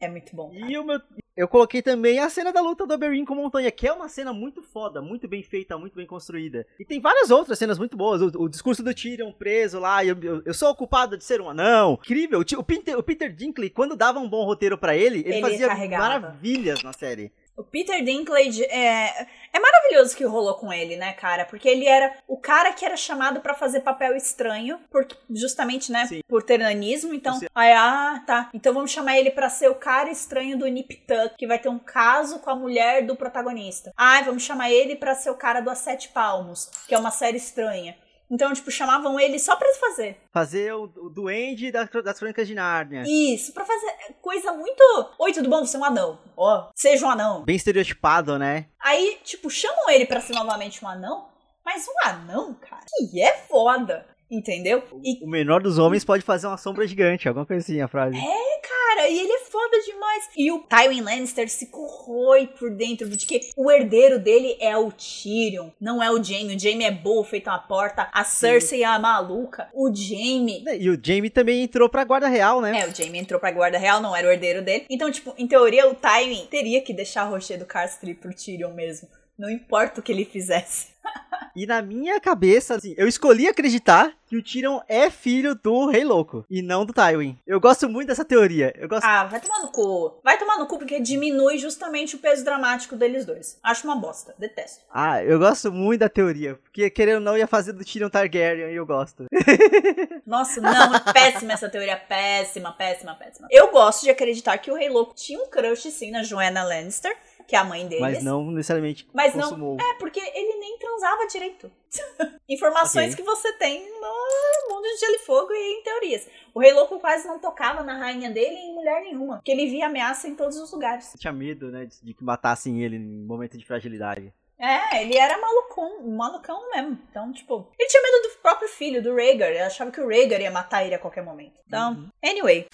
Speaker 2: É muito bom.
Speaker 1: Cara. E o meu, eu coloquei também a cena da luta do Oberyn com Montanha, que é uma cena muito foda, muito bem feita, muito bem construída. E tem várias outras cenas muito boas. O, o discurso do Tyrion preso lá, eu, eu, eu, sou o culpado de ser um anão. Incrível. O, Peter, o Peter Dinklage, quando dava um bom roteiro para ele, ele, ele fazia carregava. maravilhas na série.
Speaker 2: O Peter Dinklage é, é maravilhoso que rolou com ele, né, cara? Porque ele era o cara que era chamado para fazer papel estranho, porque justamente, né, Sim. por ter nanismo. Então, aí, ah, tá. Então vamos chamar ele para ser o cara estranho do Nip Tuck, que vai ter um caso com a mulher do protagonista. Ah, vamos chamar ele para ser o cara do A Sete Palmos, que é uma série estranha. Então, tipo, chamavam ele só pra fazer.
Speaker 1: Fazer o, o duende das, das crônicas de Nárnia.
Speaker 2: Isso, pra fazer coisa muito. Oi, tudo bom? Você é um anão. Ó, oh, seja um anão.
Speaker 1: Bem estereotipado, né?
Speaker 2: Aí, tipo, chamam ele pra ser novamente um anão. Mas um anão, cara, que é foda. Entendeu?
Speaker 1: E... O menor dos homens pode fazer uma sombra gigante, alguma coisa assim, a frase.
Speaker 2: É, cara, e ele é foda demais. E o Tywin Lannister se corrói por dentro de que o herdeiro dele é o Tyrion, não é o Jaime. O Jaime é boa, feito uma porta. A Cersei Sim. é a maluca. O Jaime.
Speaker 1: E o Jaime também entrou pra guarda real, né?
Speaker 2: É, o Jaime entrou pra guarda real, não era o herdeiro dele. Então, tipo, em teoria, o Tywin teria que deixar a Rocher do Carstri pro Tyrion mesmo. Não importa o que ele fizesse.
Speaker 1: E na minha cabeça, assim, eu escolhi acreditar que o Tyrion é filho do Rei Louco e não do Tywin. Eu gosto muito dessa teoria. Eu gosto...
Speaker 2: Ah, vai tomar no cu. Vai tomar no cu porque diminui justamente o peso dramático deles dois. Acho uma bosta. Detesto.
Speaker 1: Ah, eu gosto muito da teoria. Porque querendo ou não ia fazer do Tyrion Targaryen e eu gosto.
Speaker 2: Nossa, não. É péssima essa teoria. Péssima, péssima, péssima. Eu gosto de acreditar que o Rei Louco tinha um crush sim na Joanna Lannister que é a mãe deles.
Speaker 1: Mas não necessariamente
Speaker 2: Mas consumou. não, é, porque ele nem transava direito. Informações okay. que você tem no mundo de Gelo e Fogo e em teorias. O Rei Louco quase não tocava na rainha dele em mulher nenhuma, porque ele via ameaça em todos os lugares.
Speaker 1: Tinha medo, né, de que matassem ele em momento de fragilidade.
Speaker 2: É, ele era malucão, malucão mesmo. Então, tipo, ele tinha medo do próprio filho, do Rhaegar. Ele achava que o Rhaegar ia matar ele a qualquer momento. Então, uhum. anyway.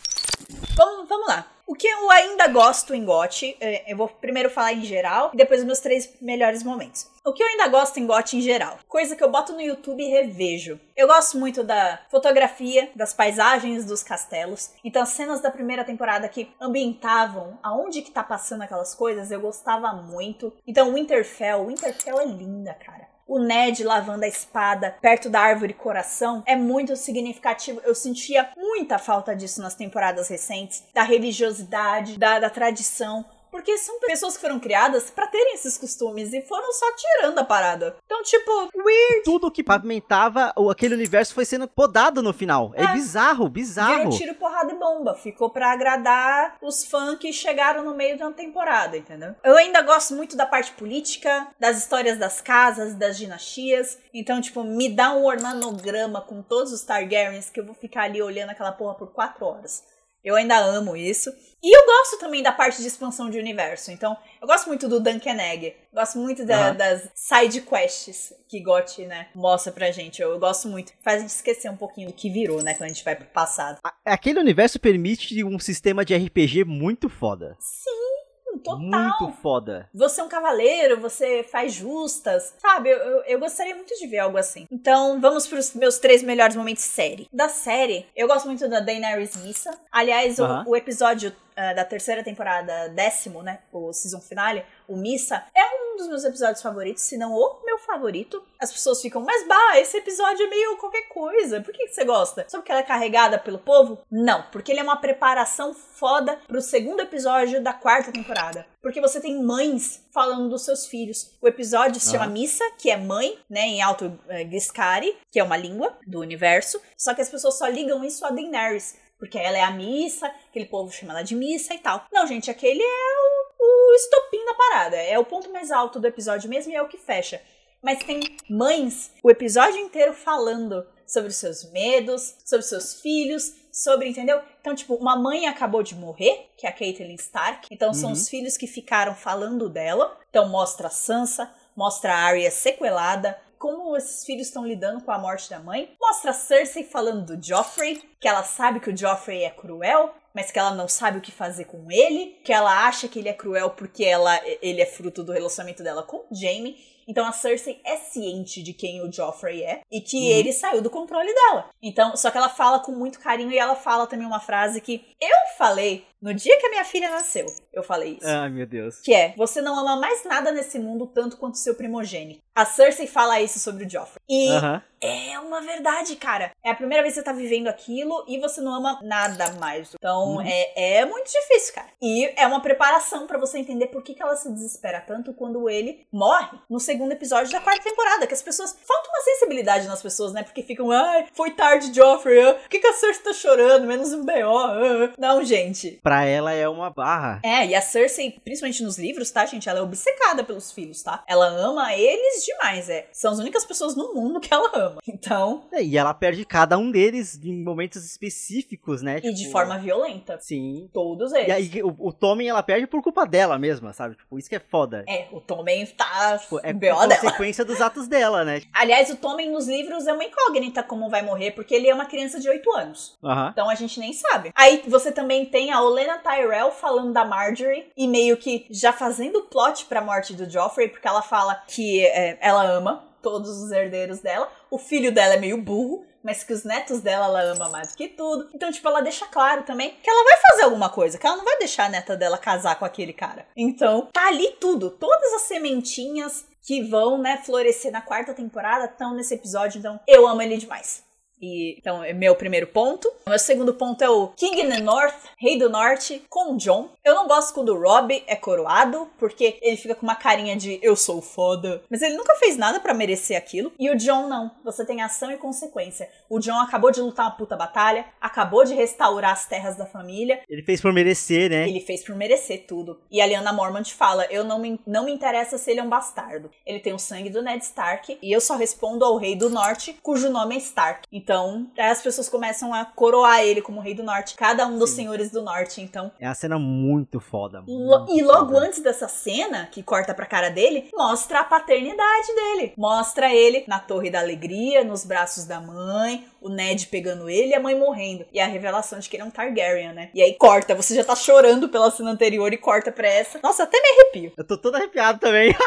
Speaker 2: Vamos, vamos lá. O que eu ainda gosto em GOT, é, eu vou primeiro falar em geral e depois os meus três melhores momentos. O que eu ainda gosto em GOT em geral? Coisa que eu boto no YouTube e revejo. Eu gosto muito da fotografia, das paisagens dos castelos. Então, as cenas da primeira temporada que ambientavam aonde que tá passando aquelas coisas, eu gostava muito. Então, Winterfell, Winterfell é linda, cara o Ned lavando a espada perto da árvore coração é muito significativo. Eu sentia muita falta disso nas temporadas recentes, da religiosidade, da, da tradição. Porque são pessoas que foram criadas para terem esses costumes e foram só tirando a parada. Então, tipo, weird.
Speaker 1: Tudo que pavimentava aquele universo foi sendo podado no final. É, é bizarro, bizarro. Virou
Speaker 2: tiro, porrada e bomba. Ficou para agradar os fãs que chegaram no meio de uma temporada, entendeu? Eu ainda gosto muito da parte política, das histórias das casas, das dinastias. Então, tipo, me dá um organograma com todos os Targaryens que eu vou ficar ali olhando aquela porra por quatro horas. Eu ainda amo isso. E eu gosto também da parte de expansão de universo. Então, eu gosto muito do Duncan Egg. Gosto muito da, uhum. das side quests que GOT, né, mostra pra gente. Eu, eu, gosto muito. Faz a gente esquecer um pouquinho do que virou, né, quando a gente vai pro passado.
Speaker 1: Aquele universo permite um sistema de RPG muito foda.
Speaker 2: Sim, total.
Speaker 1: Muito foda.
Speaker 2: Você é um cavaleiro, você faz justas, sabe? Eu, eu, eu gostaria muito de ver algo assim. Então, vamos pros meus três melhores momentos série. Da série, eu gosto muito da Daenerys Missa. Aliás, uh -huh. o, o episódio uh, da terceira temporada, décimo, né? O season finale, o Missa, é um dos meus episódios favoritos, se não o meu favorito. As pessoas ficam, mas bah, esse episódio é meio qualquer coisa. Por que, que você gosta? Só porque ela é carregada pelo povo? Não, porque ele é uma preparação foda pro segundo episódio da quarta temporada. Porque você tem mães falando dos seus filhos. O episódio se chama Missa, que é mãe, né, em alto uh, Giscari, que é uma língua do universo. Só que as pessoas só ligam isso a Daenerys porque ela é a missa, aquele povo chama ela de missa e tal. Não, gente, aquele é o, o estopim da parada, é o ponto mais alto do episódio mesmo e é o que fecha. Mas tem mães o episódio inteiro falando sobre os seus medos, sobre seus filhos, sobre, entendeu? Então, tipo, uma mãe acabou de morrer, que é a Caitlyn Stark. Então, são uhum. os filhos que ficaram falando dela. Então, mostra a Sansa, mostra a Arya sequelada, como esses filhos estão lidando com a morte da mãe. Mostra a Cersei falando do Joffrey, que ela sabe que o Joffrey é cruel, mas que ela não sabe o que fazer com ele, que ela acha que ele é cruel porque ela, ele é fruto do relacionamento dela com Jaime. Então a Cersei é ciente de quem o Joffrey é e que uhum. ele saiu do controle dela. Então, só que ela fala com muito carinho e ela fala também uma frase que eu falei no dia que a minha filha nasceu. Eu falei isso.
Speaker 1: Ai, meu Deus.
Speaker 2: Que é: você não ama mais nada nesse mundo tanto quanto seu primogênito. A Cersei fala isso sobre o Joffrey. E uhum. é uma verdade, cara. É a primeira vez que você tá vivendo aquilo e você não ama nada mais. Então, uhum. é, é muito difícil, cara. E é uma preparação para você entender por que, que ela se desespera tanto quando ele morre no segundo episódio da quarta temporada. Que as pessoas. Falta uma sensibilidade nas pessoas, né? Porque ficam, ai, foi tarde, Joffrey. Ah, por que, que a Cersei tá chorando? Menos um B.O. Ah. Não, gente.
Speaker 1: Pra pra ela é uma barra.
Speaker 2: É, e a Cersei, principalmente nos livros, tá, gente? Ela é obcecada pelos filhos, tá? Ela ama eles demais, é. São as únicas pessoas no mundo que ela ama. Então.
Speaker 1: É, e ela perde cada um deles em momentos específicos, né?
Speaker 2: E de forma violenta.
Speaker 1: Sim.
Speaker 2: Todos eles.
Speaker 1: E aí o, o Tommen ela perde por culpa dela mesma, sabe? Tipo, isso que é foda.
Speaker 2: É, o Tommen tá.
Speaker 1: Tipo, é
Speaker 2: BO
Speaker 1: consequência dos atos dela, né?
Speaker 2: Aliás, o Tommen nos livros é uma incógnita como vai morrer, porque ele é uma criança de 8 anos. Então a gente nem sabe. Aí você também tem a Olena Tyrell falando da Marjorie e meio que já fazendo plot pra morte do Joffrey, porque ela fala que é, ela ama todos os herdeiros dela. O filho dela é meio burro, mas que os netos dela ela ama mais do que tudo. Então, tipo, ela deixa claro também que ela vai fazer alguma coisa, que ela não vai deixar a neta dela casar com aquele cara. Então, tá ali tudo. Todas as sementinhas que vão, né, florescer na quarta temporada estão nesse episódio. Então, eu amo ele demais. E, então, é meu primeiro ponto. Meu segundo ponto é o King in the North, Rei do Norte, com o John. Eu não gosto quando o Rob é coroado, porque ele fica com uma carinha de eu sou foda. Mas ele nunca fez nada pra merecer aquilo. E o John não. Você tem ação e consequência. O John acabou de lutar uma puta batalha, acabou de restaurar as terras da família.
Speaker 1: Ele fez por merecer, né?
Speaker 2: Ele fez por merecer tudo. E a Lyanna Mormont fala: Eu não me, não me interessa se ele é um bastardo. Ele tem o sangue do Ned Stark e eu só respondo ao Rei do Norte, cujo nome é Stark. Então, aí as pessoas começam a coroar ele como Rei do Norte, cada um dos
Speaker 1: Sim.
Speaker 2: senhores do Norte. Então,
Speaker 1: É uma cena muito foda. Muito
Speaker 2: e logo
Speaker 1: foda.
Speaker 2: antes dessa cena, que corta pra cara dele, mostra a paternidade dele. Mostra ele na Torre da Alegria, nos braços da mãe, o Ned pegando ele e a mãe morrendo. E a revelação de que ele é um Targaryen, né? E aí corta, você já tá chorando pela cena anterior e corta pra essa. Nossa, até me arrepio.
Speaker 1: Eu tô todo arrepiado também.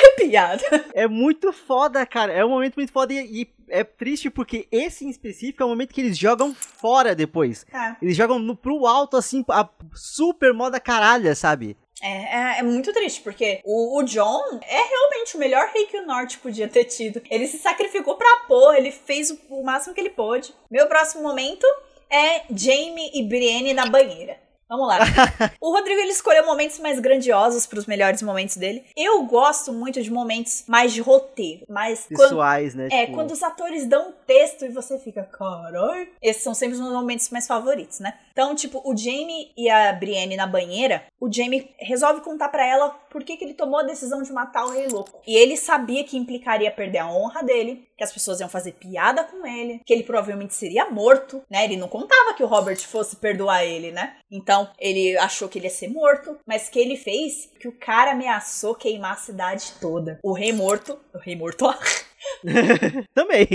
Speaker 2: Arrepiada.
Speaker 1: É muito foda, cara. É um momento muito foda e, e é triste porque esse em específico é o momento que eles jogam fora depois.
Speaker 2: Tá.
Speaker 1: Eles jogam no, pro alto, assim, a super moda caralha, sabe?
Speaker 2: É, é, é muito triste, porque o, o John é realmente o melhor rei que o Norte podia ter tido. Ele se sacrificou pra pôr, ele fez o, o máximo que ele pôde. Meu próximo momento é Jamie e Brienne na banheira. Vamos lá. o Rodrigo ele escolheu momentos mais grandiosos pros melhores momentos dele. Eu gosto muito de momentos mais de roteiro, mais quando,
Speaker 1: Pessoais, né?
Speaker 2: é,
Speaker 1: tipo,
Speaker 2: quando os atores dão um texto e você fica, caralho. Esses são sempre os meus momentos mais favoritos, né? Então, tipo, o Jamie e a Brienne na banheira, o Jamie resolve contar pra ela por que, que ele tomou a decisão de matar o Rei Louco. E ele sabia que implicaria perder a honra dele, que as pessoas iam fazer piada com ele, que ele provavelmente seria morto, né? Ele não contava que o Robert fosse perdoar ele, né? Então, ele achou que ele ia ser morto, mas que ele fez que o cara ameaçou queimar a cidade toda. O rei morto, o rei morto.
Speaker 1: Também.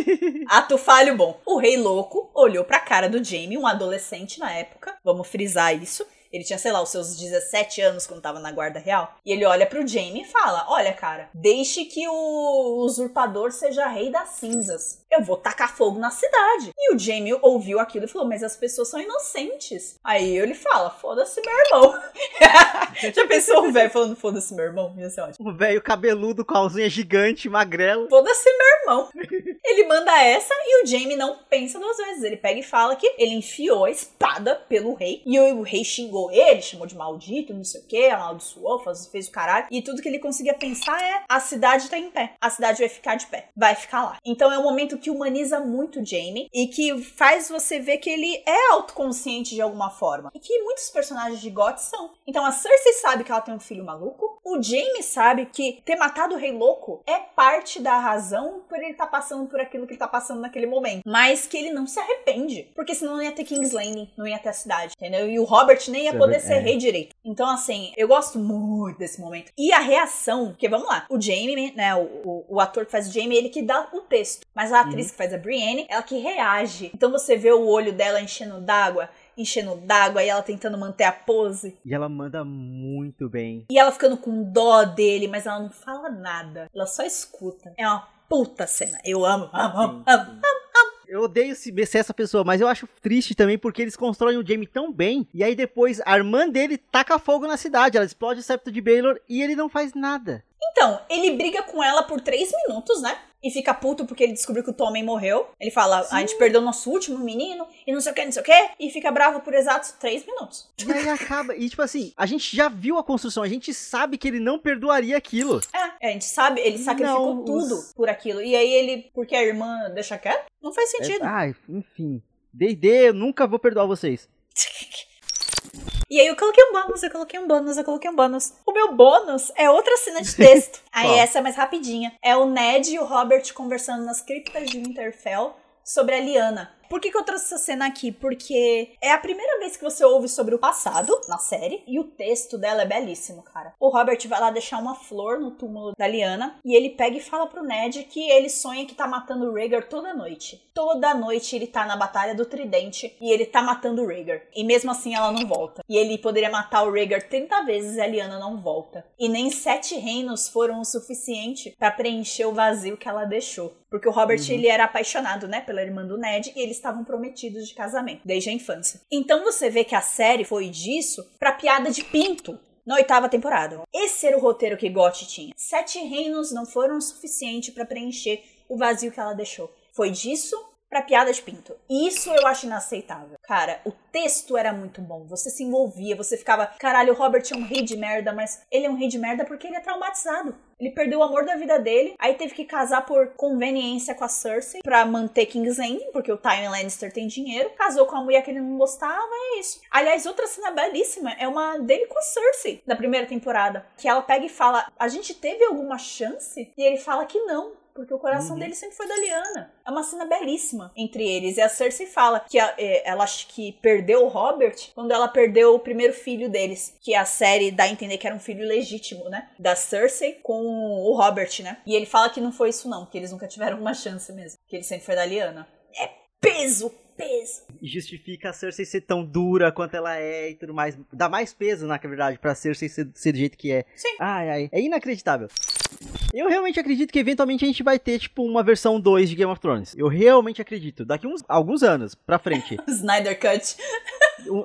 Speaker 2: Ato falho bom. O rei louco olhou pra cara do Jamie, um adolescente na época. Vamos frisar isso. Ele tinha, sei lá, os seus 17 anos quando tava na guarda real. E ele olha pro Jamie e fala: Olha, cara, deixe que o usurpador seja rei das cinzas. Eu vou tacar fogo na cidade. E o Jamie ouviu aquilo e falou: Mas as pessoas são inocentes. Aí ele fala: Foda-se, meu irmão. Já pensou o velho falando: Foda-se, meu irmão? Ia ser ótimo.
Speaker 1: Um velho cabeludo com a alzinha gigante, magrelo.
Speaker 2: Foda-se, meu irmão. Ele manda essa e o Jamie não pensa duas vezes. Ele pega e fala que ele enfiou a espada pelo rei. E o, o rei xingou ele, chamou de maldito, não sei o que, amaldiçoou, faz- fez o caralho. E tudo que ele conseguia pensar é: a cidade tá em pé. A cidade vai ficar de pé. Vai ficar lá. Então é um momento que humaniza muito Jamie e que faz você ver que ele é autoconsciente de alguma forma. E que muitos personagens de GOT são. Então a Cersei sabe que ela tem um filho maluco. O Jamie sabe que ter matado o Rei Louco é parte da razão por ele estar passando por aquilo que ele tá passando naquele momento. Mas que ele não se arrepende. Porque senão não ia ter King's Landing, não ia ter a cidade, entendeu? E o Robert nem ia
Speaker 1: É
Speaker 2: poder
Speaker 1: ver-
Speaker 2: ser
Speaker 1: é.
Speaker 2: rei direito. Então, assim, eu gosto muito desse momento. E a reação, porque vamos lá, o Jamie, né, o, o, o ator que faz o Jamie, ele que dá o texto. Mas a atriz que faz a Brienne, ela que reage. Então você vê o olho dela enchendo d'água, enchendo d'água, e ela tentando manter a pose.
Speaker 1: E ela manda muito bem.
Speaker 2: E ela ficando com dó dele, mas ela não fala nada. Ela só escuta. É uma puta cena. Eu amo, amo, amo,
Speaker 1: Sim,
Speaker 2: amo.
Speaker 1: Eu odeio se- ser essa pessoa, mas eu acho triste também porque eles constroem o Jamie tão bem. E aí depois a irmã dele taca fogo na cidade. Ela explode o septo de Baylor e ele não faz nada.
Speaker 2: Então, ele briga com ela por três minutos, né? E fica puto porque ele descobriu que o Tommen morreu. Ele fala, a gente perdeu nosso último menino, e não sei o que, não sei o que. E fica bravo por exatos três minutos.
Speaker 1: E aí acaba. E tipo assim, a gente já viu a construção, a gente sabe que ele não perdoaria aquilo.
Speaker 2: É, a gente sabe, ele sacrificou
Speaker 1: Não,
Speaker 2: tudo
Speaker 1: os-
Speaker 2: por aquilo. E aí ele, porque a irmã deixa quieto? Não faz
Speaker 1: É,
Speaker 2: sentido.
Speaker 1: ai, enfim. D&D, eu nunca vou perdoar vocês.
Speaker 2: E aí eu coloquei um bônus, eu coloquei um bônus, eu coloquei um bônus. O meu bônus é outra cena de texto. aí essa é mais rapidinha. É o Ned e o Robert conversando nas criptas de Winterfell sobre a Liana. Por que, que eu trouxe essa cena aqui? Porque é a primeira vez que você ouve sobre o passado na série e o texto dela é belíssimo, cara. O Robert vai lá deixar uma flor no túmulo da Liana e ele pega e fala pro Ned que ele sonha que tá matando o Rhaegar toda noite. Toda noite ele tá na Batalha do Tridente e ele tá matando o Rhaegar. E mesmo assim ela não volta. E ele poderia matar o Rhaegar 30 vezes e a Liana não volta. E nem sete reinos foram o suficiente para preencher o vazio que ela deixou. Porque o Robert, uhum. ele era apaixonado, né, pela irmã do Ned e eles estavam prometidos de casamento, desde a infância. Então você vê que a série foi disso pra piada de pinto na oitava temporada. Esse era o roteiro que Gotti tinha. Sete reinos não foram o suficiente para preencher o vazio que ela deixou. Foi disso pra piada de pinto. Isso eu acho inaceitável. Cara, o texto era muito bom. Você se envolvia, você ficava, caralho, o Robert é um rei de merda, mas ele é um rei de merda porque ele é traumatizado. Ele perdeu o amor da vida dele, aí teve que casar por conveniência com a Cersei pra manter King's Landing, porque o Tywin Lannister tem dinheiro. Casou com a mulher que ele não gostava, é isso. Aliás, outra cena belíssima é uma dele com a Cersei, da primeira temporada. Que ela pega e fala: A gente teve alguma chance? E ele fala que não porque o coração uhum. dele sempre foi da Liana. É uma cena belíssima entre eles. E a Cersei fala que a, é, ela acha que perdeu o Robert quando ela perdeu o primeiro filho deles. Que a série dá a entender que era um filho legítimo, né? Da Cersei com o Robert, né? E ele fala que não foi isso, não, que eles nunca tiveram uma chance mesmo. Que ele sempre foi da Liana. É peso, peso.
Speaker 1: Justifica a Cersei ser tão dura quanto ela é e tudo mais. Dá mais peso, na verdade, pra Cersei ser, ser do jeito que é.
Speaker 2: Sim.
Speaker 1: Ai, ai. É inacreditável. Eu realmente acredito que eventualmente a gente vai ter, tipo, uma versão 2 de Game of Thrones. Eu realmente acredito. Daqui uns alguns anos pra frente.
Speaker 2: Snyder Cut.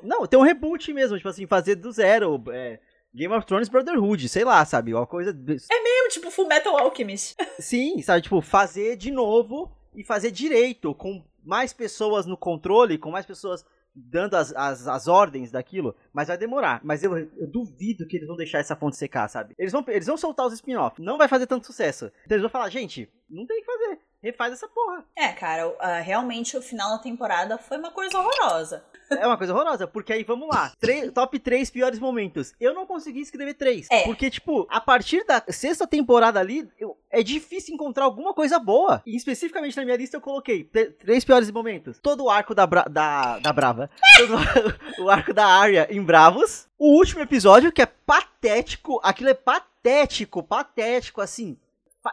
Speaker 1: Não, tem um reboot mesmo, tipo assim, fazer do zero. É, Game of Thrones Brotherhood, sei lá, sabe? Uma coisa.
Speaker 2: É mesmo, tipo, Full Metal Alchemist.
Speaker 1: Sim, sabe? Tipo, fazer de novo e fazer direito, com mais pessoas no controle, com mais pessoas dando as, as, as, ordens daquilo, mas vai demorar. Mas eu, eu, duvido que eles vão deixar essa fonte secar, sabe? Eles vão, eles vão soltar os spin-off, não vai fazer tanto sucesso. Então eles vão falar, gente, não tem o que fazer refaz essa porra.
Speaker 2: É, cara, uh, realmente o final da temporada foi uma coisa horrorosa.
Speaker 1: É uma coisa horrorosa, porque aí vamos lá. top 3 piores momentos. Eu não consegui escrever 3.
Speaker 2: É.
Speaker 1: Porque, tipo, a partir da sexta temporada ali, eu, é difícil encontrar alguma coisa boa. E especificamente na minha lista eu coloquei três piores momentos. Todo o arco da, Bra da, da Brava. Todo o arco da Arya em Bravos. O último episódio, que é patético. Aquilo é patético, patético, assim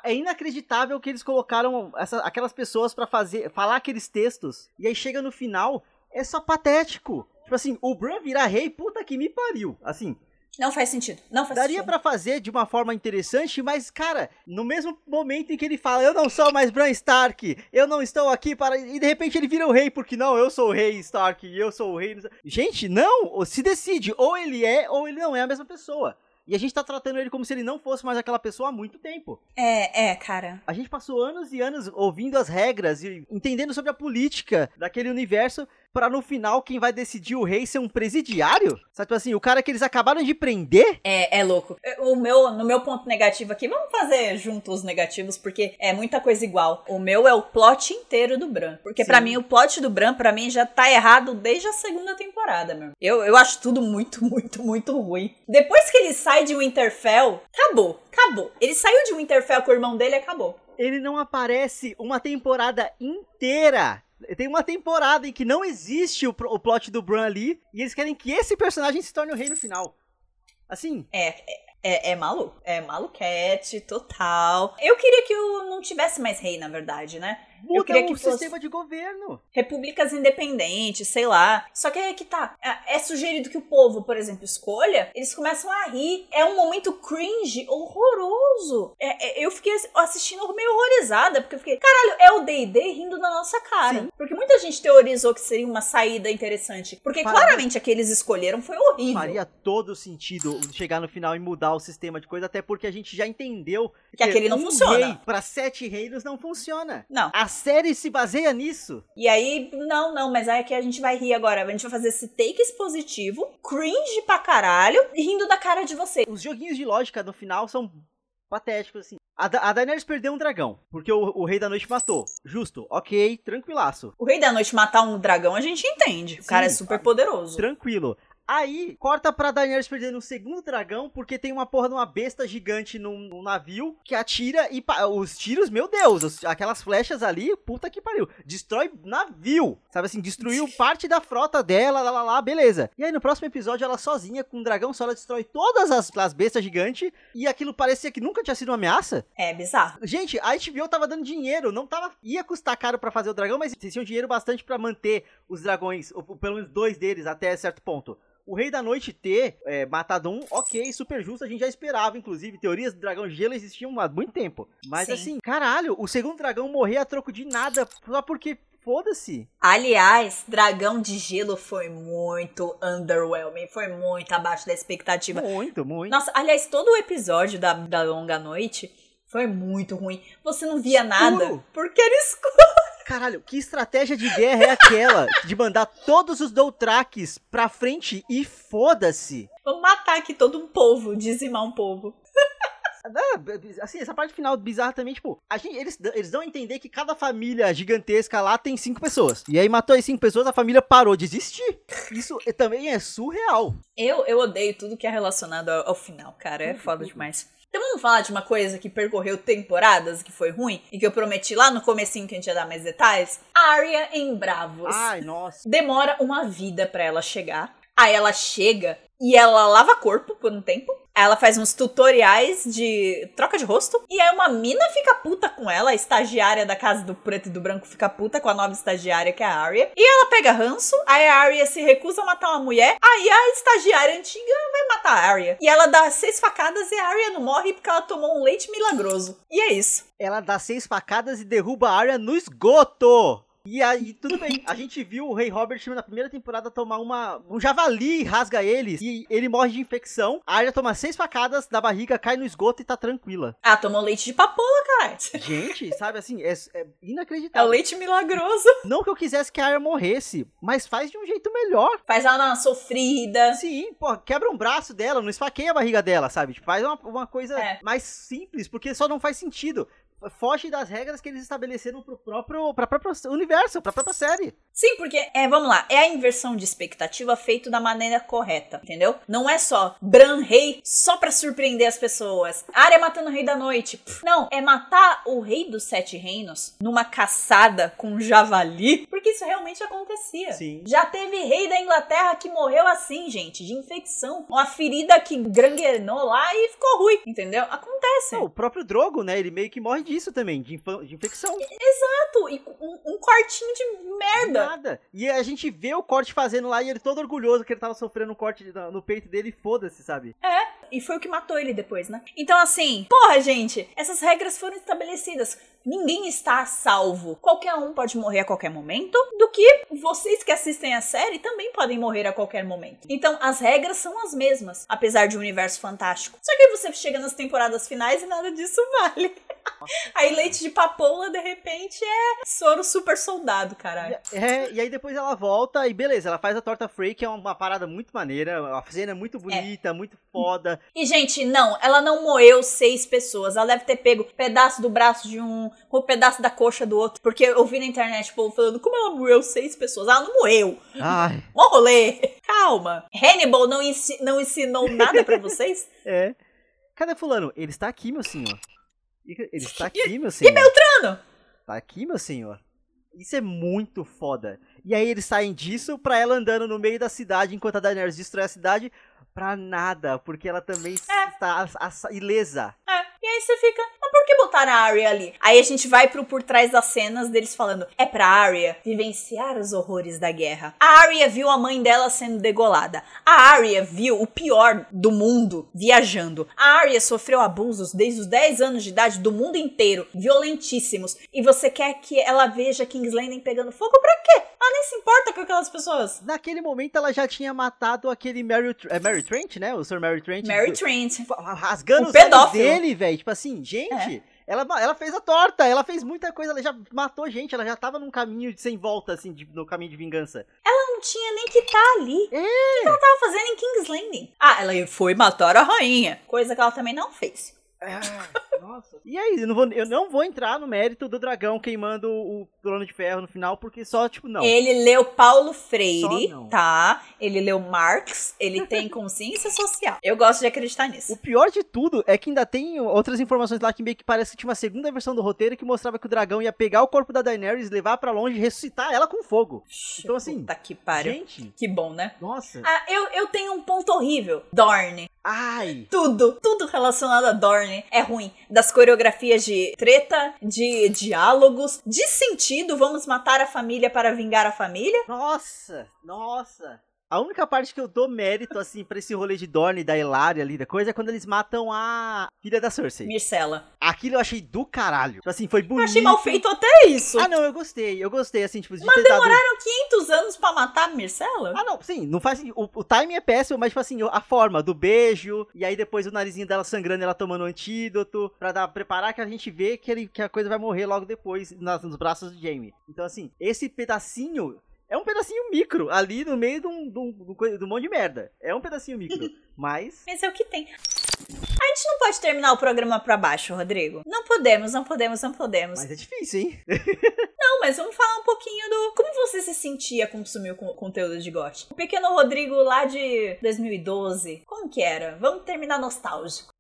Speaker 1: é inacreditável que eles colocaram essa, aquelas pessoas para fazer falar aqueles textos e aí chega no final é só patético. Tipo assim, o Bran virar rei, puta que me pariu. Assim,
Speaker 2: não faz sentido. Não faz
Speaker 1: Daria para fazer de uma forma interessante, mas, cara, no mesmo momento em que ele fala, eu não sou mais Bran Stark, eu não estou aqui para. E de repente ele vira o rei, porque não, eu sou o rei Stark, eu sou o rei. Gente, não! Se decide, ou ele é, ou ele não é a mesma pessoa. E a gente tá tratando ele como se ele não fosse mais aquela pessoa há muito tempo.
Speaker 2: É, é, cara.
Speaker 1: A gente passou anos e anos ouvindo as regras e entendendo sobre a política daquele universo para no final quem vai decidir o rei ser um presidiário? Sabe, tipo assim, o cara que eles acabaram de prender?
Speaker 2: É, é louco. O meu, no meu ponto negativo aqui, vamos fazer juntos os negativos, porque é muita coisa igual. O meu é o plot inteiro do Bran. Porque para mim, o plot do Bran, para mim, já tá errado desde a segunda temporada, meu. Eu, eu acho tudo muito, muito, muito ruim. Depois que ele sai de Winterfell, acabou. Acabou. Ele saiu de Winterfell com o irmão dele acabou.
Speaker 1: Ele não aparece uma temporada inteira tem uma temporada em que não existe o, o plot do Bran ali e eles querem que esse personagem se torne o rei no final. Assim.
Speaker 2: É, é, é, é maluco. É maluquete total. Eu queria que eu não tivesse mais rei, na verdade, né?
Speaker 1: Muda eu queria que o fosse sistema de governo.
Speaker 2: Repúblicas independentes, sei lá. Só que aí que tá. É, é sugerido que o povo, por exemplo, escolha, eles começam a rir. É um momento cringe horroroso. É, é, eu fiquei assistindo meio horrorizada, porque eu fiquei, caralho, é o D&D rindo na nossa cara. Sim. Porque muita gente teorizou que seria uma saída interessante. Porque Para... claramente a que eles escolheram foi horrível.
Speaker 1: Faria todo sentido chegar no final e mudar o sistema de coisa, até porque a gente já entendeu
Speaker 2: que, que aquele não um funciona.
Speaker 1: Rei para sete reinos não funciona.
Speaker 2: Não.
Speaker 1: A série se baseia nisso.
Speaker 2: E aí, não, não, mas aí é que a gente vai rir agora. A gente vai fazer esse take expositivo, cringe pra caralho, rindo da cara de você.
Speaker 1: Os joguinhos de lógica no final são patéticos, assim. A, da a Daenerys perdeu um dragão, porque o, o, Rei da Noite matou. Justo, ok, tranquilaço.
Speaker 2: O Rei da Noite matar um dragão a gente entende. O Sim, cara é super poderoso.
Speaker 1: Tranquilo. Aí, corta pra Daenerys perdendo um segundo dragão, porque tem uma porra de uma besta gigante num, num navio que atira e os tiros, meu Deus, os, aquelas flechas ali, puta que pariu, destrói navio, sabe assim, destruiu parte da frota dela, lá, lá, lá, beleza. E aí no próximo episódio ela sozinha com um dragão só ela destrói todas as, as bestas gigantes e aquilo parecia que nunca tinha sido uma ameaça.
Speaker 2: É bizarro.
Speaker 1: Gente, a HBO tava dando dinheiro, não tava ia custar caro para fazer o dragão, mas eles tinham dinheiro bastante para manter os dragões, ou pelo menos dois deles até certo ponto. O Rei da Noite ter é, matado um, ok, super justo, a gente já esperava, inclusive. Teorias do dragão de gelo existiam há muito tempo. Mas Sim. assim, caralho, o segundo dragão morrer a troco de nada, só porque foda-se.
Speaker 2: Aliás, Dragão de Gelo foi muito underwhelming, foi muito abaixo da expectativa.
Speaker 1: Muito, muito.
Speaker 2: Nossa, aliás, todo o episódio da, da Longa Noite foi muito ruim. Você não via escuro. nada porque era escuro.
Speaker 1: Caralho, que estratégia de guerra é aquela de mandar todos os Doutraques pra frente e foda-se?
Speaker 2: Vamos matar aqui todo um povo, dizimar um povo.
Speaker 1: assim, essa parte final bizarra também, tipo, a gente, eles, eles dão a entender que cada família gigantesca lá tem cinco pessoas. E aí matou as cinco pessoas, a família parou de existir. Isso também é surreal.
Speaker 2: Eu, eu odeio tudo que é relacionado ao, ao final, cara. É foda demais. Então vamos falar de uma coisa que percorreu temporadas, que foi ruim, e que eu prometi lá no comecinho que a gente ia dar mais detalhes. Arya em Bravos.
Speaker 1: Ai, nossa.
Speaker 2: Demora uma vida para ela chegar. Aí ela chega e ela lava corpo por um tempo. Ela faz uns tutoriais de troca de rosto. E aí uma mina fica puta com ela, a estagiária da casa do preto e do branco fica puta com a nova estagiária, que é a Arya. E ela pega ranço, aí a Arya se recusa a matar uma mulher. Aí a estagiária antiga vai matar a Arya. E ela dá seis facadas e a Arya não morre porque ela tomou um leite milagroso. E é isso.
Speaker 1: Ela dá seis facadas e derruba a Arya no esgoto. E aí, tudo bem. A gente viu o Rei Robert na primeira temporada tomar uma. Um javali rasga eles e ele morre de infecção. A Arya toma seis facadas da barriga, cai no esgoto e tá tranquila.
Speaker 2: Ah, tomou leite de papoula, cara.
Speaker 1: Gente, sabe assim, é, é inacreditável.
Speaker 2: É o leite milagroso.
Speaker 1: Não que eu quisesse que a Arya morresse, mas faz de um jeito melhor.
Speaker 2: Faz ela na sofrida.
Speaker 1: Sim, pô, quebra um braço dela, não esfaqueia a barriga dela, sabe? Tipo, faz uma, uma coisa é. mais simples, porque só não faz sentido foge das regras que eles estabeleceram pro próprio, pra próprio universo, pra própria série.
Speaker 2: Sim, porque, é, vamos lá, é a inversão de expectativa feito da maneira correta, entendeu? Não é só Bran Rei só pra surpreender as pessoas. Arya matando o Rei da Noite. Pff, não, é matar o Rei dos Sete Reinos numa caçada com um javali, porque isso realmente acontecia.
Speaker 1: Sim.
Speaker 2: Já teve Rei da Inglaterra que morreu assim, gente, de infecção. Uma ferida que granguenou lá e ficou ruim, entendeu? Acontece.
Speaker 1: Não, o próprio Drogo, né, ele meio que morre de disso também, de, de infecção.
Speaker 2: Exato! E um, um, cortinho de merda.
Speaker 1: Nada. E a gente vê o corte fazendo lá e ele todo orgulhoso que ele tava sofrendo um corte no peito dele e foda-se, sabe?
Speaker 2: É, e foi o que matou ele depois, né? Então, assim, porra, gente, essas regras foram estabelecidas. Ninguém está salvo. Qualquer um pode morrer a qualquer momento, do que vocês que assistem a série também podem morrer a qualquer momento. Então, as regras são as mesmas, apesar de um universo fantástico. Só que aí você chega nas temporadas finais e nada disso vale. Aí leite de papoula, de repente, é soro super soldado, caralho.
Speaker 1: É, e aí depois ela volta e beleza, ela faz a torta Frey, que é uma parada muito maneira, a cena é muito bonita, é. muito foda.
Speaker 2: E, gente, não, ela não moeu seis pessoas, ela deve ter pego pedaço do braço de um, com um pedaço da coxa do outro, porque eu vi na internet o povo falando, como ela moeu seis pessoas? Ela não moeu.
Speaker 1: Ai.
Speaker 2: Mó rolê. Calma. Hannibal não, ensi não ensinou nada para vocês?
Speaker 1: é. Cadê fulano? Ele está aqui, meu senhor. Ele está aqui, meu senhor.
Speaker 2: E Beltrano?
Speaker 1: Tá aqui, meu senhor. Isso é muito foda. E aí eles saem disso pra ela andando no meio da cidade enquanto a Daenerys destrói a cidade pra nada, porque ela também é. está ilesa.
Speaker 2: É. E aí você fica, mas por que botar a Arya ali? Aí a gente vai pro por trás das cenas deles falando, é pra Arya vivenciar os horrores da guerra. A Arya viu a mãe dela sendo degolada. A Arya viu o pior do mundo viajando. A Arya sofreu abusos desde os 10 anos de idade do mundo inteiro, violentíssimos. E você quer que ela veja King's Landing pegando fogo pra quê? Ela nem se importa com aquelas pessoas.
Speaker 1: Naquele momento ela já tinha matado aquele Mary, é Mary Trent, né? O Sr. Mary Trent.
Speaker 2: Mary Trent.
Speaker 1: Rasgando o os pedófilo. dele, velho Tipo assim, gente. É. Ela, ela fez a torta, ela fez muita coisa, ela já matou gente, ela já tava num caminho sem volta, assim, de, no caminho de vingança.
Speaker 2: Ela não tinha nem que estar tá ali.
Speaker 1: É.
Speaker 2: O que ela tava fazendo em King's Landing? Ah, ela foi matar a rainha, coisa que ela também não fez.
Speaker 1: É, Nossa. E aí, eu não, vou, eu não vou entrar no mérito do dragão queimando o trono de ferro no final, porque só, tipo, não.
Speaker 2: Ele leu Paulo Freire, tá? Ele leu Marx, ele tem consciência social. Eu gosto de acreditar nisso.
Speaker 1: O pior de tudo é que ainda tem outras informações lá que meio que parece que tinha uma segunda versão do roteiro que mostrava que o dragão ia pegar o corpo da Daenerys, levar para longe e ressuscitar ela com fogo. Então, assim.
Speaker 2: Puta que pariu.
Speaker 1: Gente.
Speaker 2: Que bom, né?
Speaker 1: Nossa.
Speaker 2: Ah, eu, eu tenho um ponto horrível. Dorne.
Speaker 1: Ai!
Speaker 2: Tudo, tudo relacionado a Dorne é ruim. Das coreografias de treta, de diálogos, de sentido, vamos matar a família para vingar a família.
Speaker 1: Nossa, nossa. A única parte que eu dou mérito, assim, pra esse rolê de Dorne, da Elaria ali, da coisa, é quando eles matam a filha da Cersei.
Speaker 2: Myrcella.
Speaker 1: Aquilo eu achei do caralho. Tipo assim, foi bonito.
Speaker 2: Eu achei mal feito até isso.
Speaker 1: Ah, não, eu gostei. Eu gostei, assim, tipo, de
Speaker 2: Mas
Speaker 1: ter dado-
Speaker 2: demoraram 500 anos pra matar a Myrcella?
Speaker 1: Ah, não, sim, não faz. O, o timing é péssimo, mas, tipo assim, a forma do beijo, e aí depois o narizinho dela sangrando, ela tomando um antídoto, pra dar, preparar que a gente vê que, ele, que a coisa vai morrer logo depois nas, nos braços de Jamie. Então, assim, esse pedacinho. É um pedacinho micro, ali no meio de um, de um- de um monte de merda. É um pedacinho micro. mas.
Speaker 2: Mas é o que tem. A gente não pode terminar o programa pra baixo, Rodrigo. Não podemos, não podemos, não podemos.
Speaker 1: Mas é difícil, hein?
Speaker 2: Não, mas vamos falar um pouquinho do. Como você se sentia consumir o con- conteúdo de GOT? O pequeno Rodrigo lá de 2012. Como que era? Vamos terminar nostálgico.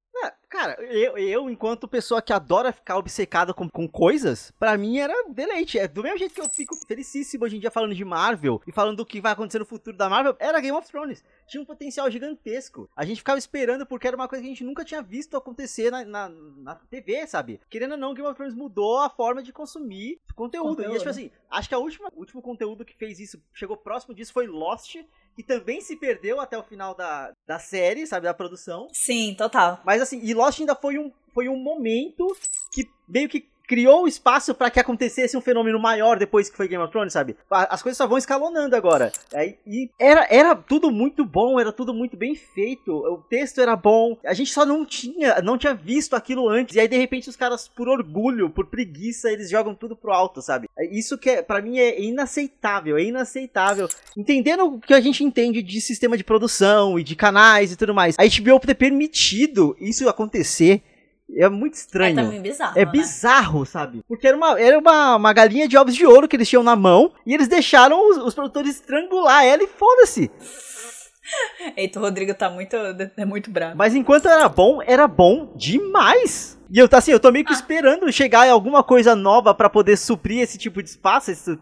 Speaker 1: Cara, eu, eu, enquanto pessoa que adora ficar obcecada com, com coisas, pra mim era deleite. É do mesmo jeito que eu fico felicíssimo hoje em dia falando de Marvel e falando do que vai acontecer no futuro da Marvel, era Game of Thrones. Tinha um potencial gigantesco. A gente ficava esperando porque era uma coisa que a gente nunca tinha visto acontecer na, na, na TV, sabe? Querendo ou não, Game of Thrones mudou a forma de consumir conteúdo.
Speaker 2: Conteúdo.
Speaker 1: E tipo assim, acho que a última, o último conteúdo que fez isso, chegou próximo disso, foi Lost, que também se perdeu até o final da, da série, sabe? Da produção.
Speaker 2: Sim, total.
Speaker 1: Mas assim, e Lost ainda foi um, foi um momento que meio que criou espaço pra que acontecesse um fenômeno maior depois que foi Game of Thrones, sabe? As coisas só vão escalonando agora. E era, era tudo muito bom, era tudo muito bem feito. O texto era bom. A gente só não tinha, não tinha visto aquilo antes. E aí, de repente, os caras, por orgulho, por preguiça, eles jogam tudo pro alto, sabe? Isso que, é, para mim, é inaceitável. É inaceitável. Entendendo o que a gente entende de sistema de produção e de canais e tudo mais. A HBO ter permitido isso acontecer é muito
Speaker 2: É
Speaker 1: estranho.
Speaker 2: também bizarro.
Speaker 1: É
Speaker 2: né?
Speaker 1: bizarro, sabe? Porque era, uma, era uma, uma galinha de ovos de ouro que eles tinham na mão e eles deixaram os, os produtores estrangular ela e foda-se.
Speaker 2: Eita, o Rodrigo tá muito, é muito bravo.
Speaker 1: Mas enquanto era bom, era bom demais. E eu, assim, eu tô meio que
Speaker 2: Ah.
Speaker 1: esperando chegar alguma coisa nova pra poder suprir esse tipo de espaço, esse,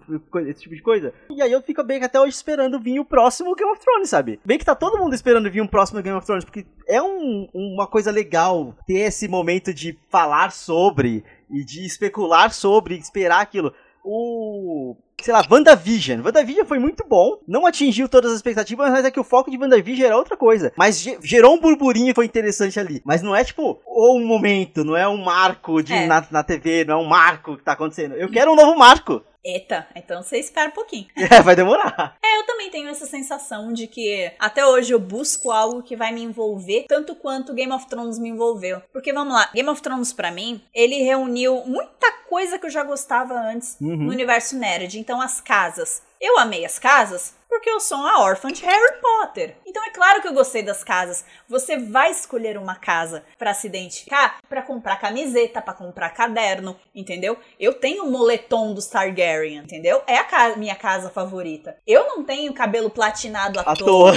Speaker 1: esse tipo de coisa. E aí eu fico bem que até hoje esperando vir o próximo Game of Thrones, sabe? Bem que tá todo mundo esperando vir um próximo Game of Thrones, porque é um- uma coisa legal ter esse momento de falar sobre e de especular sobre, esperar aquilo. O. Sei lá, WandaVision. WandaVision foi muito bom. Não atingiu todas as expectativas, mas é que o foco de WandaVision era outra coisa. Mas ge- gerou um burburinho e foi interessante ali. Mas não é tipo, ou um momento, não é um marco de,
Speaker 2: É.
Speaker 1: na, na TV, não é um marco que tá acontecendo. Eu quero um novo marco.
Speaker 2: Eita, então você espera um pouquinho.
Speaker 1: É, vai demorar.
Speaker 2: É, eu também tenho essa sensação de que até hoje eu busco algo que vai me envolver tanto quanto Game of Thrones me envolveu. Porque vamos lá, Game of Thrones pra mim, ele reuniu muita coisa que eu já gostava antes
Speaker 1: Uhum.
Speaker 2: no universo nerd. Então as casas. Eu amei as casas porque eu sou uma órfã de Harry Potter. Então é claro que eu gostei das casas. Você vai escolher uma casa pra se identificar, pra comprar camiseta, pra comprar caderno, entendeu? Eu tenho o moletom dos Targaryen, entendeu? É a ca- minha casa favorita. Eu não tenho cabelo platinado à,
Speaker 1: À
Speaker 2: toa.
Speaker 1: toa.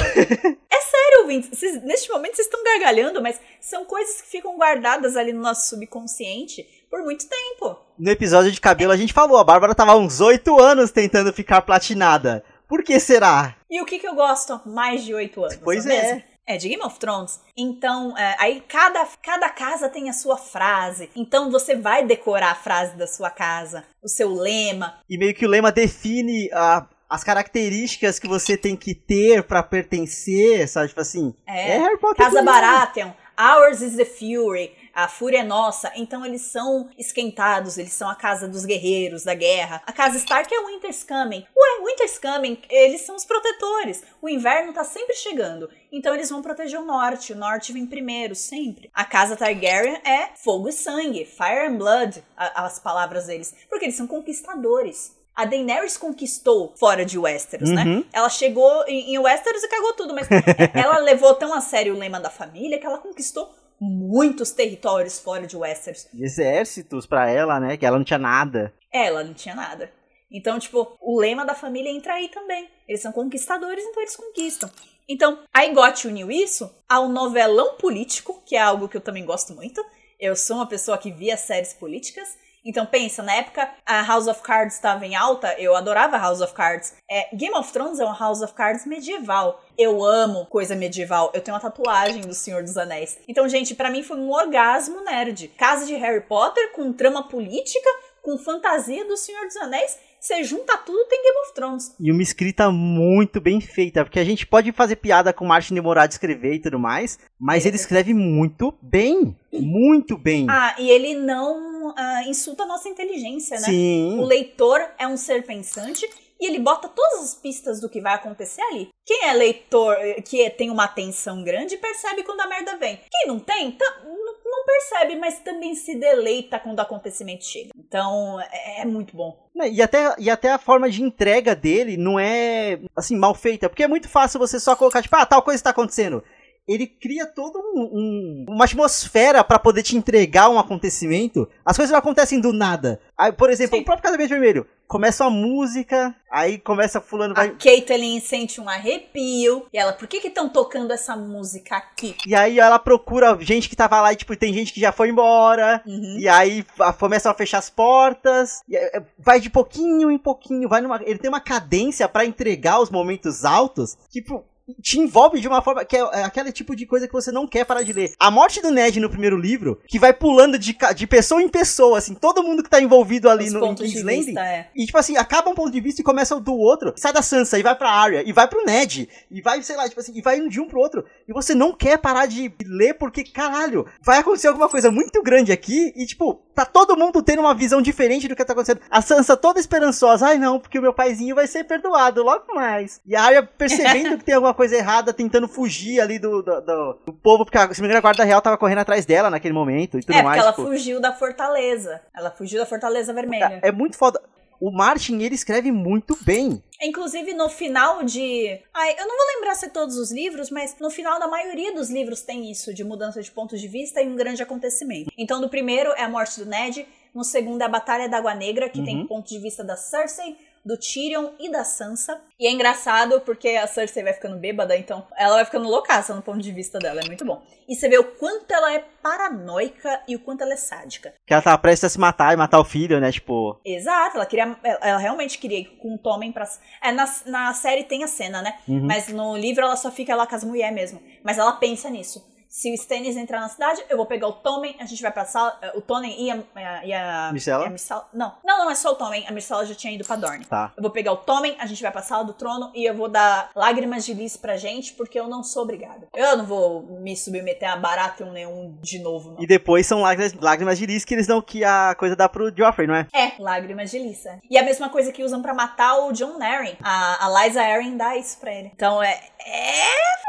Speaker 2: Sério, ouvintes, vocês- neste momento vocês estão gargalhando, mas são coisas que ficam guardadas ali no nosso subconsciente por muito tempo.
Speaker 1: No episódio de cabelo a gente falou, a Bárbara tava há uns 8 anos tentando ficar platinada. Por que será?
Speaker 2: E o que, que eu gosto mais de oito anos?
Speaker 1: Pois
Speaker 2: é.
Speaker 1: é.
Speaker 2: mesmo? É de Game of Thrones. Então, é, aí cada, cada casa tem a sua frase. Então você vai decorar a frase da sua casa, o seu lema.
Speaker 1: E meio que o lema define a- as características que você tem que ter pra pertencer, sabe? Tipo assim.
Speaker 2: É.
Speaker 1: Harry Potter.
Speaker 2: Casa. Baratheon, Ours is the Fury, a Fúria é nossa. Então eles são esquentados, eles são a casa dos guerreiros, da guerra. A casa Stark é o Winter's Coming. Ué, Winter's Coming, eles são os protetores. O inverno tá sempre chegando. Então eles vão proteger o norte. O norte vem primeiro, sempre. A casa Targaryen é fogo e sangue, Fire and Blood, a- as palavras deles. Porque eles são conquistadores. A Daenerys conquistou fora de Westeros, né?
Speaker 1: Uhum.
Speaker 2: Ela chegou em, em Westeros e cagou tudo, mas ela levou tão a sério o lema da família que ela conquistou muitos territórios fora de Westeros.
Speaker 1: Exércitos para ela, né? Que ela não tinha nada.
Speaker 2: Ela não tinha nada. Então, tipo, o lema da família entra aí também. Eles são conquistadores, então eles conquistam. Então, a Igot uniu isso ao novelão político, que é algo que eu também gosto muito. Eu sou uma pessoa que via séries políticas. Então pensa, na época a House of Cards estava em alta, eu adorava House of Cards. É, Game of Thrones é uma House of Cards medieval. Eu amo coisa medieval. Eu tenho uma tatuagem do Senhor dos Anéis. Então, gente, para mim foi um orgasmo nerd. Casa de Harry Potter com trama política, com fantasia do Senhor dos Anéis você junta tudo, tem Game of Thrones.
Speaker 1: E uma escrita muito bem feita, porque a gente pode fazer piada com o Martin demorar de escrever e tudo mais, mas é. ele escreve muito bem. Muito bem.
Speaker 2: Ah, e ele não uh, insulta a nossa inteligência, né?
Speaker 1: Sim.
Speaker 2: O leitor é um ser pensante e ele bota todas as pistas do que vai acontecer ali. Quem é leitor que tem uma atenção grande percebe quando a merda vem. Quem não tem, tá, não percebe, mas também se deleita quando o acontecimento chega. Então, é, é muito bom.
Speaker 1: E até, e até a forma de entrega dele não é, assim, mal feita. Porque é muito fácil você só colocar, tipo, ah, tal coisa está acontecendo ele cria toda um, um, uma atmosfera para poder te entregar um acontecimento. As coisas não acontecem do nada. Aí, por exemplo, Sim. o próprio Casamento Vermelho começa uma música, aí começa fulano vai...
Speaker 2: A Caitlyn sente um arrepio, e ela, por que que estão tocando essa música aqui?
Speaker 1: E aí ela procura gente que tava lá e, tipo, tem gente que já foi embora, uhum. e aí começam a fechar as portas, é, vai de pouquinho em pouquinho, vai numa... Ele tem uma cadência para entregar os momentos altos, tipo, te envolve de uma forma que é, é aquele tipo de coisa que você não quer parar de ler. A morte do Ned no primeiro livro, que vai pulando de, de pessoa em pessoa, assim, todo mundo que tá envolvido ali Os no King's Landing. É. E tipo assim, acaba um ponto de vista e começa o do outro. Sai da Sansa e vai pra Arya, e vai pro Ned, e vai, sei lá, tipo assim, e vai de um pro outro. E você não quer parar de ler porque, caralho, vai acontecer alguma coisa muito grande aqui e, tipo, tá todo mundo tendo uma visão diferente do que tá acontecendo. A Sansa toda esperançosa, ai não, porque o meu paizinho vai ser perdoado logo mais. E a Arya percebendo que tem alguma coisa errada, tentando fugir ali do, do, do, do povo, porque se me engano a guarda real tava correndo atrás dela naquele momento e tudo
Speaker 2: é,
Speaker 1: mais.
Speaker 2: É, porque ela tipo... fugiu da fortaleza. Ela fugiu da fortaleza vermelha.
Speaker 1: É, é muito foda. O Martin, ele escreve muito bem.
Speaker 2: Inclusive, no final de. Ai, eu não vou lembrar se é todos os livros, mas no final da maioria dos livros tem isso, de mudança de pontos de vista e um grande acontecimento. Então, no primeiro é a morte do Ned, no segundo é a Batalha da Água Negra, que uhum. tem ponto de vista da Cersei, do Tyrion e da Sansa. E é engraçado porque a Cersei vai ficando bêbada, então ela vai ficando loucaça no ponto de vista dela, é muito bom. E você vê o quanto ela é paranoica e o quanto ela é sádica.
Speaker 1: Que ela tava prestes a se matar e matar o filho, né, tipo...
Speaker 2: Exato, ela queria, ela realmente queria ir com o Tommen pra... É, na, na série tem a cena, né, uhum. mas no livro ela só fica lá com as mulheres mesmo. Mas ela pensa nisso se o Stannis entrar na cidade, eu vou pegar o Tommen, a gente vai pra sala. Eh, o Tommen e a. E a,
Speaker 1: Myrcella?
Speaker 2: E a Myrcella, não, não, não, é só o Tommen. A Myrcella já tinha ido pra Dorne.
Speaker 1: Tá.
Speaker 2: Eu vou pegar o Tommen, a gente vai pra sala do trono e eu vou dar lágrimas de lis pra gente, porque eu não sou obrigada. Eu não vou me submeter a Baratheon nenhum de novo, não.
Speaker 1: E depois são lágrimas, lágrimas de lis que eles dão que a coisa dá pro Joffrey, não é?
Speaker 2: É, lágrimas de lis. É. E a mesma coisa que usam pra matar o John Arryn. A, a Liza Arryn dá isso pra ele. Então é. É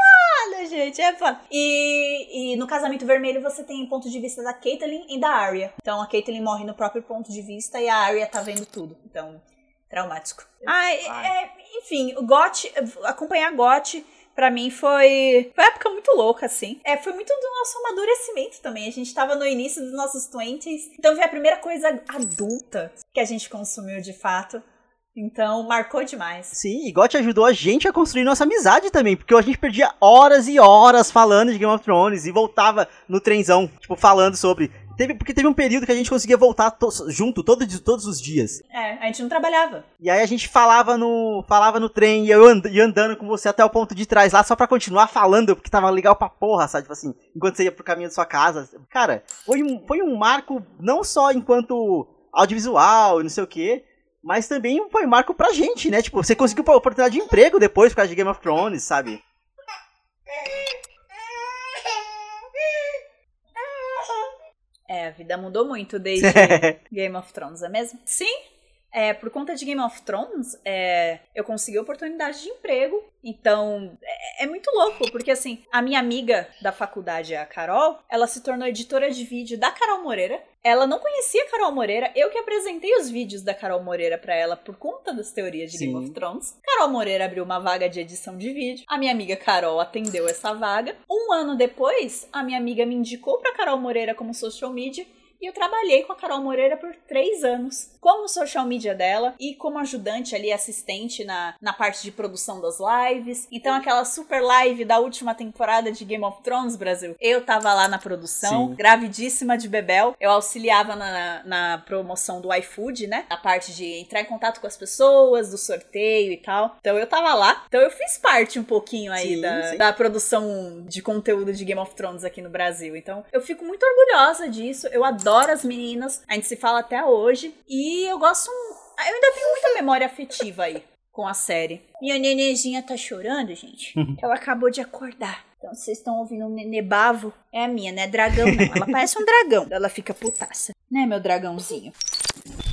Speaker 2: foda, gente, é foda. E, e no casamento vermelho você tem ponto de vista da Caitlyn e da Arya. Então a Caitlyn morre no próprio ponto de vista e a Arya tá vendo tudo. Então, traumático. Ah, é, enfim, o GOT, acompanhar GOT para mim foi foi uma época muito louca, assim. É, foi muito do nosso amadurecimento também. A gente tava no início dos nossos 20s. Então foi a primeira coisa adulta que a gente consumiu de fato. Então, marcou demais.
Speaker 1: Sim, e GOT ajudou a gente a construir nossa amizade também, porque a gente perdia horas e horas falando de Game of Thrones e voltava no trenzão, tipo, falando sobre. Teve, porque teve um período que a gente conseguia voltar to junto todo, todos os dias.
Speaker 2: É, a gente não trabalhava.
Speaker 1: E aí a gente falava no, falava no trem e eu and, ia andando com você até o ponto de trás lá só pra continuar falando, porque tava legal pra porra, sabe? Tipo assim, enquanto você ia pro caminho da sua casa. Cara, foi um, foi um marco não só enquanto audiovisual e não sei o quê, mas também foi marco pra gente, né? Tipo, você conseguiu uma oportunidade de emprego depois por causa de Game of Thrones, sabe?
Speaker 2: É, a vida mudou muito desde Game of Thrones, é mesmo? Sim. É, por conta de Game of Thrones, é, eu consegui oportunidade de emprego. Então, é, é, muito louco, porque assim, a minha amiga da faculdade, a Carol, ela se tornou editora de vídeo da Carol Moreira. Ela não conhecia a Carol Moreira, eu que apresentei os vídeos da Carol Moreira para ela por conta das teorias de Sim. Game of Thrones. Carol Moreira abriu uma vaga de edição de vídeo. A minha amiga Carol atendeu essa vaga. Um ano depois, a minha amiga me indicou para Carol Moreira como social media e eu trabalhei com a Carol Moreira por três anos, como social media dela e como ajudante ali, assistente na, na parte de produção das lives. Então, aquela super live da última temporada de Game of Thrones, Brasil, eu tava lá na produção, Sim. gravidíssima de Bebel. Eu auxiliava na, na promoção do iFood, né? A parte de entrar em contato com as pessoas, do sorteio e tal. Então, eu tava lá. Então, eu fiz parte um pouquinho aí sim, da, sim. da produção de conteúdo de Game of Thrones aqui no Brasil. Então, eu fico muito orgulhosa disso. Eu adoro adoro as meninas, a gente se fala até hoje. E eu gosto. Eu ainda tenho muita memória afetiva aí com a série. Minha nenenzinha tá chorando, gente. Ela acabou de acordar. Então, vocês estão ouvindo um nenê bavo? É a minha, né? Dragão não. Ela parece um dragão. Ela fica putaça. Né, meu dragãozinho?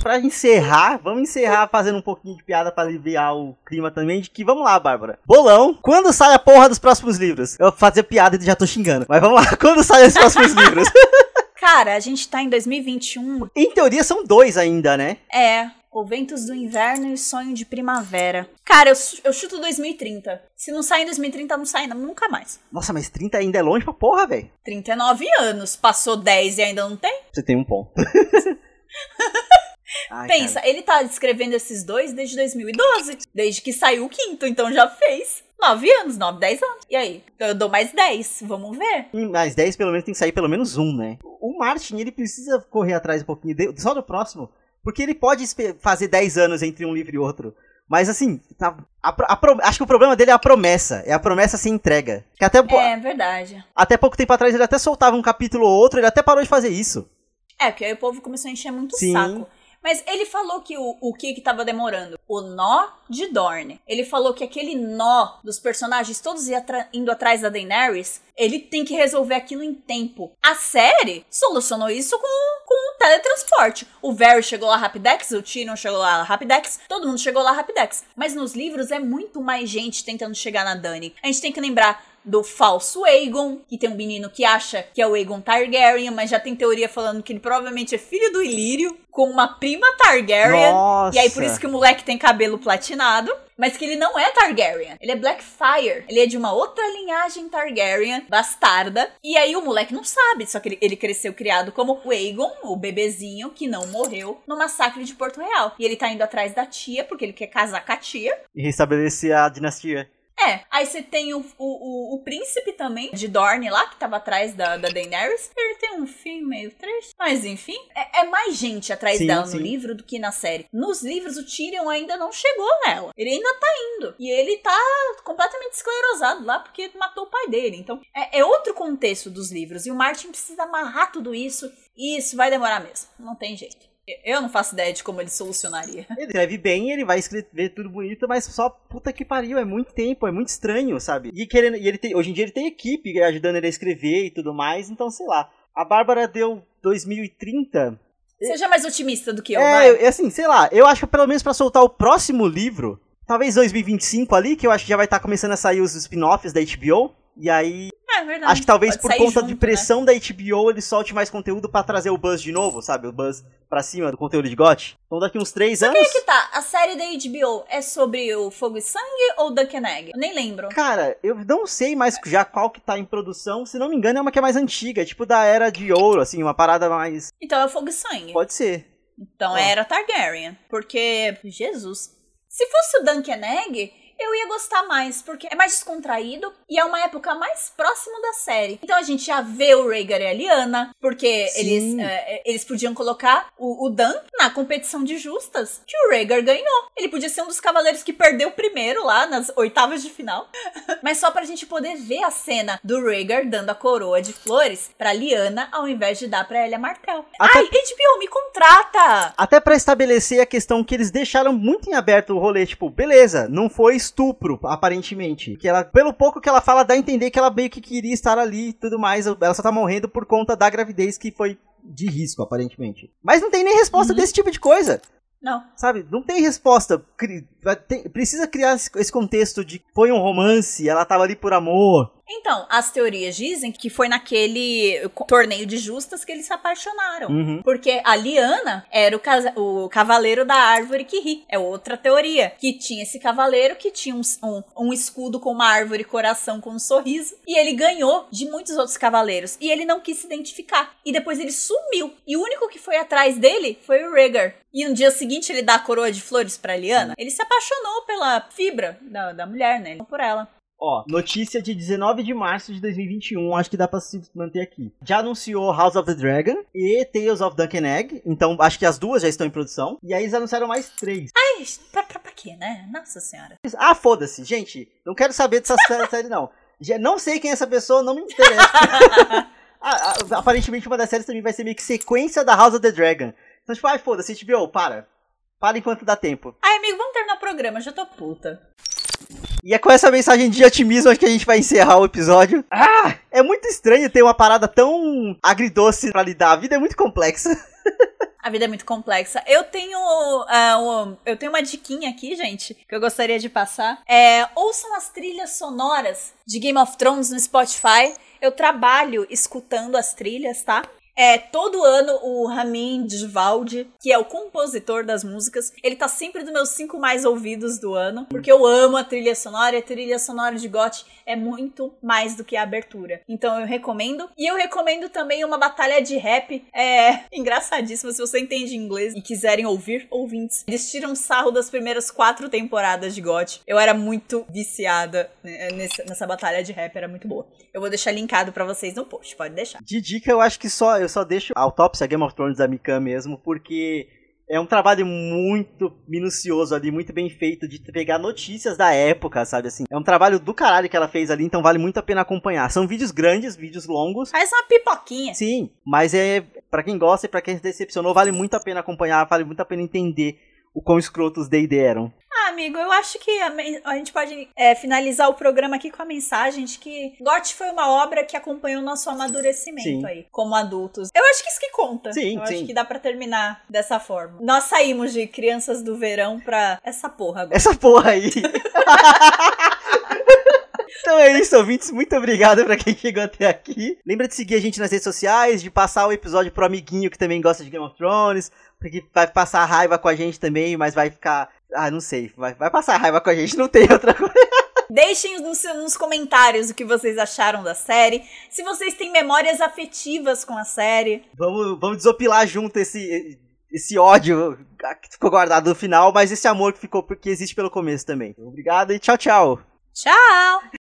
Speaker 1: Pra encerrar, vamos encerrar fazendo um pouquinho de piada para aliviar o clima também. De que, vamos lá, Bárbara. Bolão, quando sai a porra dos próximos livros? Eu vou fazer piada e já tô xingando. Mas vamos lá, quando saem os próximos livros?
Speaker 2: Cara, a gente tá em 2021.
Speaker 1: Em teoria são dois ainda, né?
Speaker 2: É. O Ventos do Inverno e o Sonho de Primavera. Cara, eu, eu chuto 2030. Se não sair em 2030, não sai nunca mais.
Speaker 1: Nossa, mas 30 ainda é longe pra porra, velho.
Speaker 2: 39 anos. Passou 10 e ainda não tem?
Speaker 1: Você tem um ponto.
Speaker 2: Ai, Pensa, cara. ele tá escrevendo esses dois desde 2012. Desde que saiu o quinto, então já fez. 9 anos, 9, 10 anos. E aí? Então eu dou mais 10, vamos ver.
Speaker 1: Mais 10 pelo menos tem que sair pelo menos um, né? O Martin, ele precisa correr atrás um pouquinho, de, só do próximo, porque ele pode fazer 10 anos entre um livro e outro. Mas assim, tá, a, a, a, acho que o problema dele é a promessa. É a promessa sem entrega. Que até,
Speaker 2: é verdade.
Speaker 1: Até pouco tempo atrás ele até soltava um capítulo ou outro, ele até parou de fazer isso.
Speaker 2: É, porque aí o povo começou a encher muito o saco. Mas ele falou que o, o que que tava demorando? O nó de Dorne. Ele falou que aquele nó dos personagens todos indo atrás da Daenerys, ele tem que resolver aquilo em tempo. A série solucionou isso com, com o teletransporte. O Varys chegou lá Rapidex, o Tyrion chegou lá Rapidex, todo mundo chegou lá Rapidex. Mas nos livros é muito mais gente tentando chegar na Dani. A gente tem que lembrar do falso Aegon, que tem um menino que acha que é o Aegon Targaryen, mas já tem teoria falando que ele provavelmente é filho do Ilírio, com uma prima Targaryen. Nossa. E aí por isso que o moleque tem cabelo platinado. Mas que ele não é Targaryen. Ele é Blackfire. Ele é de uma outra linhagem Targaryen, bastarda. E aí o moleque não sabe. Só que ele, ele cresceu criado como Aegon, o bebezinho que não morreu no massacre de Porto Real. E ele tá indo atrás da tia, porque ele quer casar com a tia.
Speaker 1: E restabelecer a dinastia.
Speaker 2: É, aí você tem o, o, o, príncipe também, de Dorne lá, que tava atrás da, da Daenerys. Ele tem um fim meio triste. Mas enfim, é, é mais gente atrás sim, dela sim. no livro do que na série. Nos livros, o Tyrion ainda não chegou nela. Ele ainda tá indo. E ele tá completamente esclerosado lá porque matou o pai dele. Então, é, é outro contexto dos livros. E o Martin precisa amarrar tudo isso. E isso vai demorar mesmo. Não tem jeito. Eu não faço ideia de como ele solucionaria.
Speaker 1: Ele escreve bem, ele vai escrever tudo bonito, mas só puta que pariu, é muito tempo, é muito estranho, sabe? E querendo, e ele tem, hoje em dia ele tem equipe ajudando ele a escrever e tudo mais, então sei lá. A Bárbara deu 2030.
Speaker 2: Seja mais otimista do que eu,
Speaker 1: é, vai. É, assim, sei lá, eu acho que pelo menos para soltar o próximo livro, talvez 2025 ali, que eu acho que já vai estar tá começando a sair os spin-offs da HBO, e aí
Speaker 2: é verdade.
Speaker 1: Acho que talvez Pode por conta junto, de né? pressão né? da HBO ele solte mais conteúdo para trazer o Buzz de novo, sabe? O Buzz pra cima do conteúdo de GOT. Então daqui uns três Só anos.
Speaker 2: Que é que tá? A série da HBO é sobre o Fogo e Sangue ou Duncan Egg? Eu nem lembro.
Speaker 1: Cara, eu não sei mais já qual que tá em produção. Se não me engano, é uma que é mais antiga, tipo da Era de Ouro, assim, uma parada mais.
Speaker 2: Então é o Fogo e Sangue.
Speaker 1: Pode ser.
Speaker 2: Então é era Targaryen. Porque. Jesus. Se fosse o Duncan Egg, eu ia gostar mais, porque é mais descontraído e é uma época mais próxima da série. Então a gente já vê o Rhaegar e a Lyanna, porque eles, é, eles podiam colocar o, o, Dan na competição de justas, que o Rhaegar ganhou. Ele podia ser um dos cavaleiros que perdeu primeiro lá nas oitavas de final. Mas só pra gente poder ver a cena do Rhaegar dando a coroa de flores pra Lyanna, ao invés de dar pra Elia Martel. Até... Ai, HBO, me contrata!
Speaker 1: Até para estabelecer a questão que eles deixaram muito em aberto o rolê, tipo, beleza, não foi estupro, aparentemente. Que ela, pelo pouco que ela fala, dá a entender que ela meio que queria estar ali e tudo mais. Ela só tá morrendo por conta da gravidez que foi de risco, aparentemente. Mas não tem nem resposta uhum. desse tipo de coisa.
Speaker 2: Não.
Speaker 1: Sabe? Não tem resposta. Precisa criar esse esse contexto de foi um romance, ela tava ali por amor.
Speaker 2: Então, as teorias dizem que foi naquele torneio de justas que eles se apaixonaram.
Speaker 1: Uhum.
Speaker 2: Porque a Liana era o, casa- o cavaleiro da árvore que ri. É outra teoria. Que tinha esse cavaleiro que tinha um, um, um escudo com uma árvore coração com um sorriso. E ele ganhou de muitos outros cavaleiros. E ele não quis se identificar. E depois ele sumiu. E o único que foi atrás dele foi o Rhaegar. E no dia seguinte ele dá a coroa de flores pra Liana. Ele se apaixonou pela fibra da, da mulher, né? Não por ela.
Speaker 1: Ó, notícia de 19 de março de 2021, acho que dá pra se manter aqui. Já anunciou House of the Dragon e Tales of Duncan Egg, então acho que as duas já estão em produção. E aí eles anunciaram mais três.
Speaker 2: Ai, pra, pra, pra quê, né? Nossa senhora.
Speaker 1: Ah, foda-se, gente, não quero saber dessa sé- série não. Já não sei quem é essa pessoa, não me interessa. Ah, ah, aparentemente uma das séries também vai ser meio que sequência da House of the Dragon. Então, tipo, ai, foda-se, HBO, para. Para enquanto dá tempo.
Speaker 2: Ai, amigo, vamos terminar o programa, já tô puta.
Speaker 1: E é com essa mensagem de otimismo acho que a gente vai encerrar o episódio. Ah! É muito estranho ter uma parada tão agridoce pra lidar. A vida é muito complexa.
Speaker 2: A vida é muito complexa. Eu tenho, ah, um- eu tenho uma diquinha aqui, gente, que eu gostaria de passar. É, ouçam as trilhas sonoras de Game of Thrones no Spotify. Eu trabalho escutando as trilhas, tá? É, todo ano o Ramin Djawadi, que é o compositor das músicas, ele tá sempre dos meus cinco mais ouvidos do ano, porque eu amo a trilha sonora, e a trilha sonora de GOT é muito mais do que a abertura. Então eu recomendo. E eu recomendo também uma batalha de rap, é engraçadíssima, se você entende inglês e quiserem ouvir, ouvintes. Eles tiram sarro das primeiras quatro temporadas de GOT. Eu era muito viciada né, nessa, nessa batalha de rap, era muito boa. Eu vou deixar linkado pra vocês no post, pode deixar.
Speaker 1: De dica, eu acho que só eu só deixo a autópsia Game of Thrones da Mikan mesmo, porque é um trabalho muito minucioso ali, muito bem feito de pegar notícias da época, sabe assim. É um trabalho do caralho que ela fez ali, então vale muito a pena acompanhar. São vídeos grandes, vídeos longos.
Speaker 2: Faz uma pipoquinha.
Speaker 1: Sim, mas é para quem gosta e pra quem se decepcionou, vale muito a pena acompanhar, vale muito a pena entender o quão escrotos D&D eram.
Speaker 2: Ah, amigo, eu acho que a, a gente pode é, finalizar o programa aqui com a mensagem de que GOT foi uma obra que acompanhou nosso amadurecimento
Speaker 1: Sim.
Speaker 2: aí, como adultos. Eu acho que isso que conta.
Speaker 1: Sim,
Speaker 2: eu
Speaker 1: sim.
Speaker 2: acho que dá pra terminar dessa forma. Nós saímos de crianças do verão pra essa porra agora.
Speaker 1: Essa porra aí. Então é isso, ouvintes. Muito obrigado pra quem chegou até aqui. Lembra de seguir a gente nas redes sociais, de passar o episódio pro amiguinho que também gosta de Game of Thrones, porque vai passar raiva com a gente também, mas vai ficar. Ah, não sei. Vai, vai passar raiva com a gente, não tem outra coisa.
Speaker 2: Deixem nos, nos comentários o que vocês acharam da série. Se vocês têm memórias afetivas com a série.
Speaker 1: Vamos, vamos desopilar junto esse, esse ódio que ficou guardado no final, mas esse amor que ficou que existe pelo começo também. Obrigado e tchau, tchau.
Speaker 2: Tchau!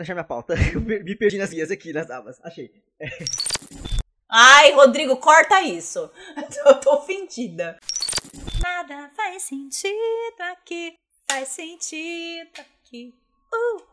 Speaker 1: Tentando achar minha pauta. Eu me perdi nas guias aqui, nas abas. Achei.
Speaker 2: Ai, Rodrigo, corta isso. Eu tô ofendida. Nada faz sentido aqui. Faz sentido aqui. Uh.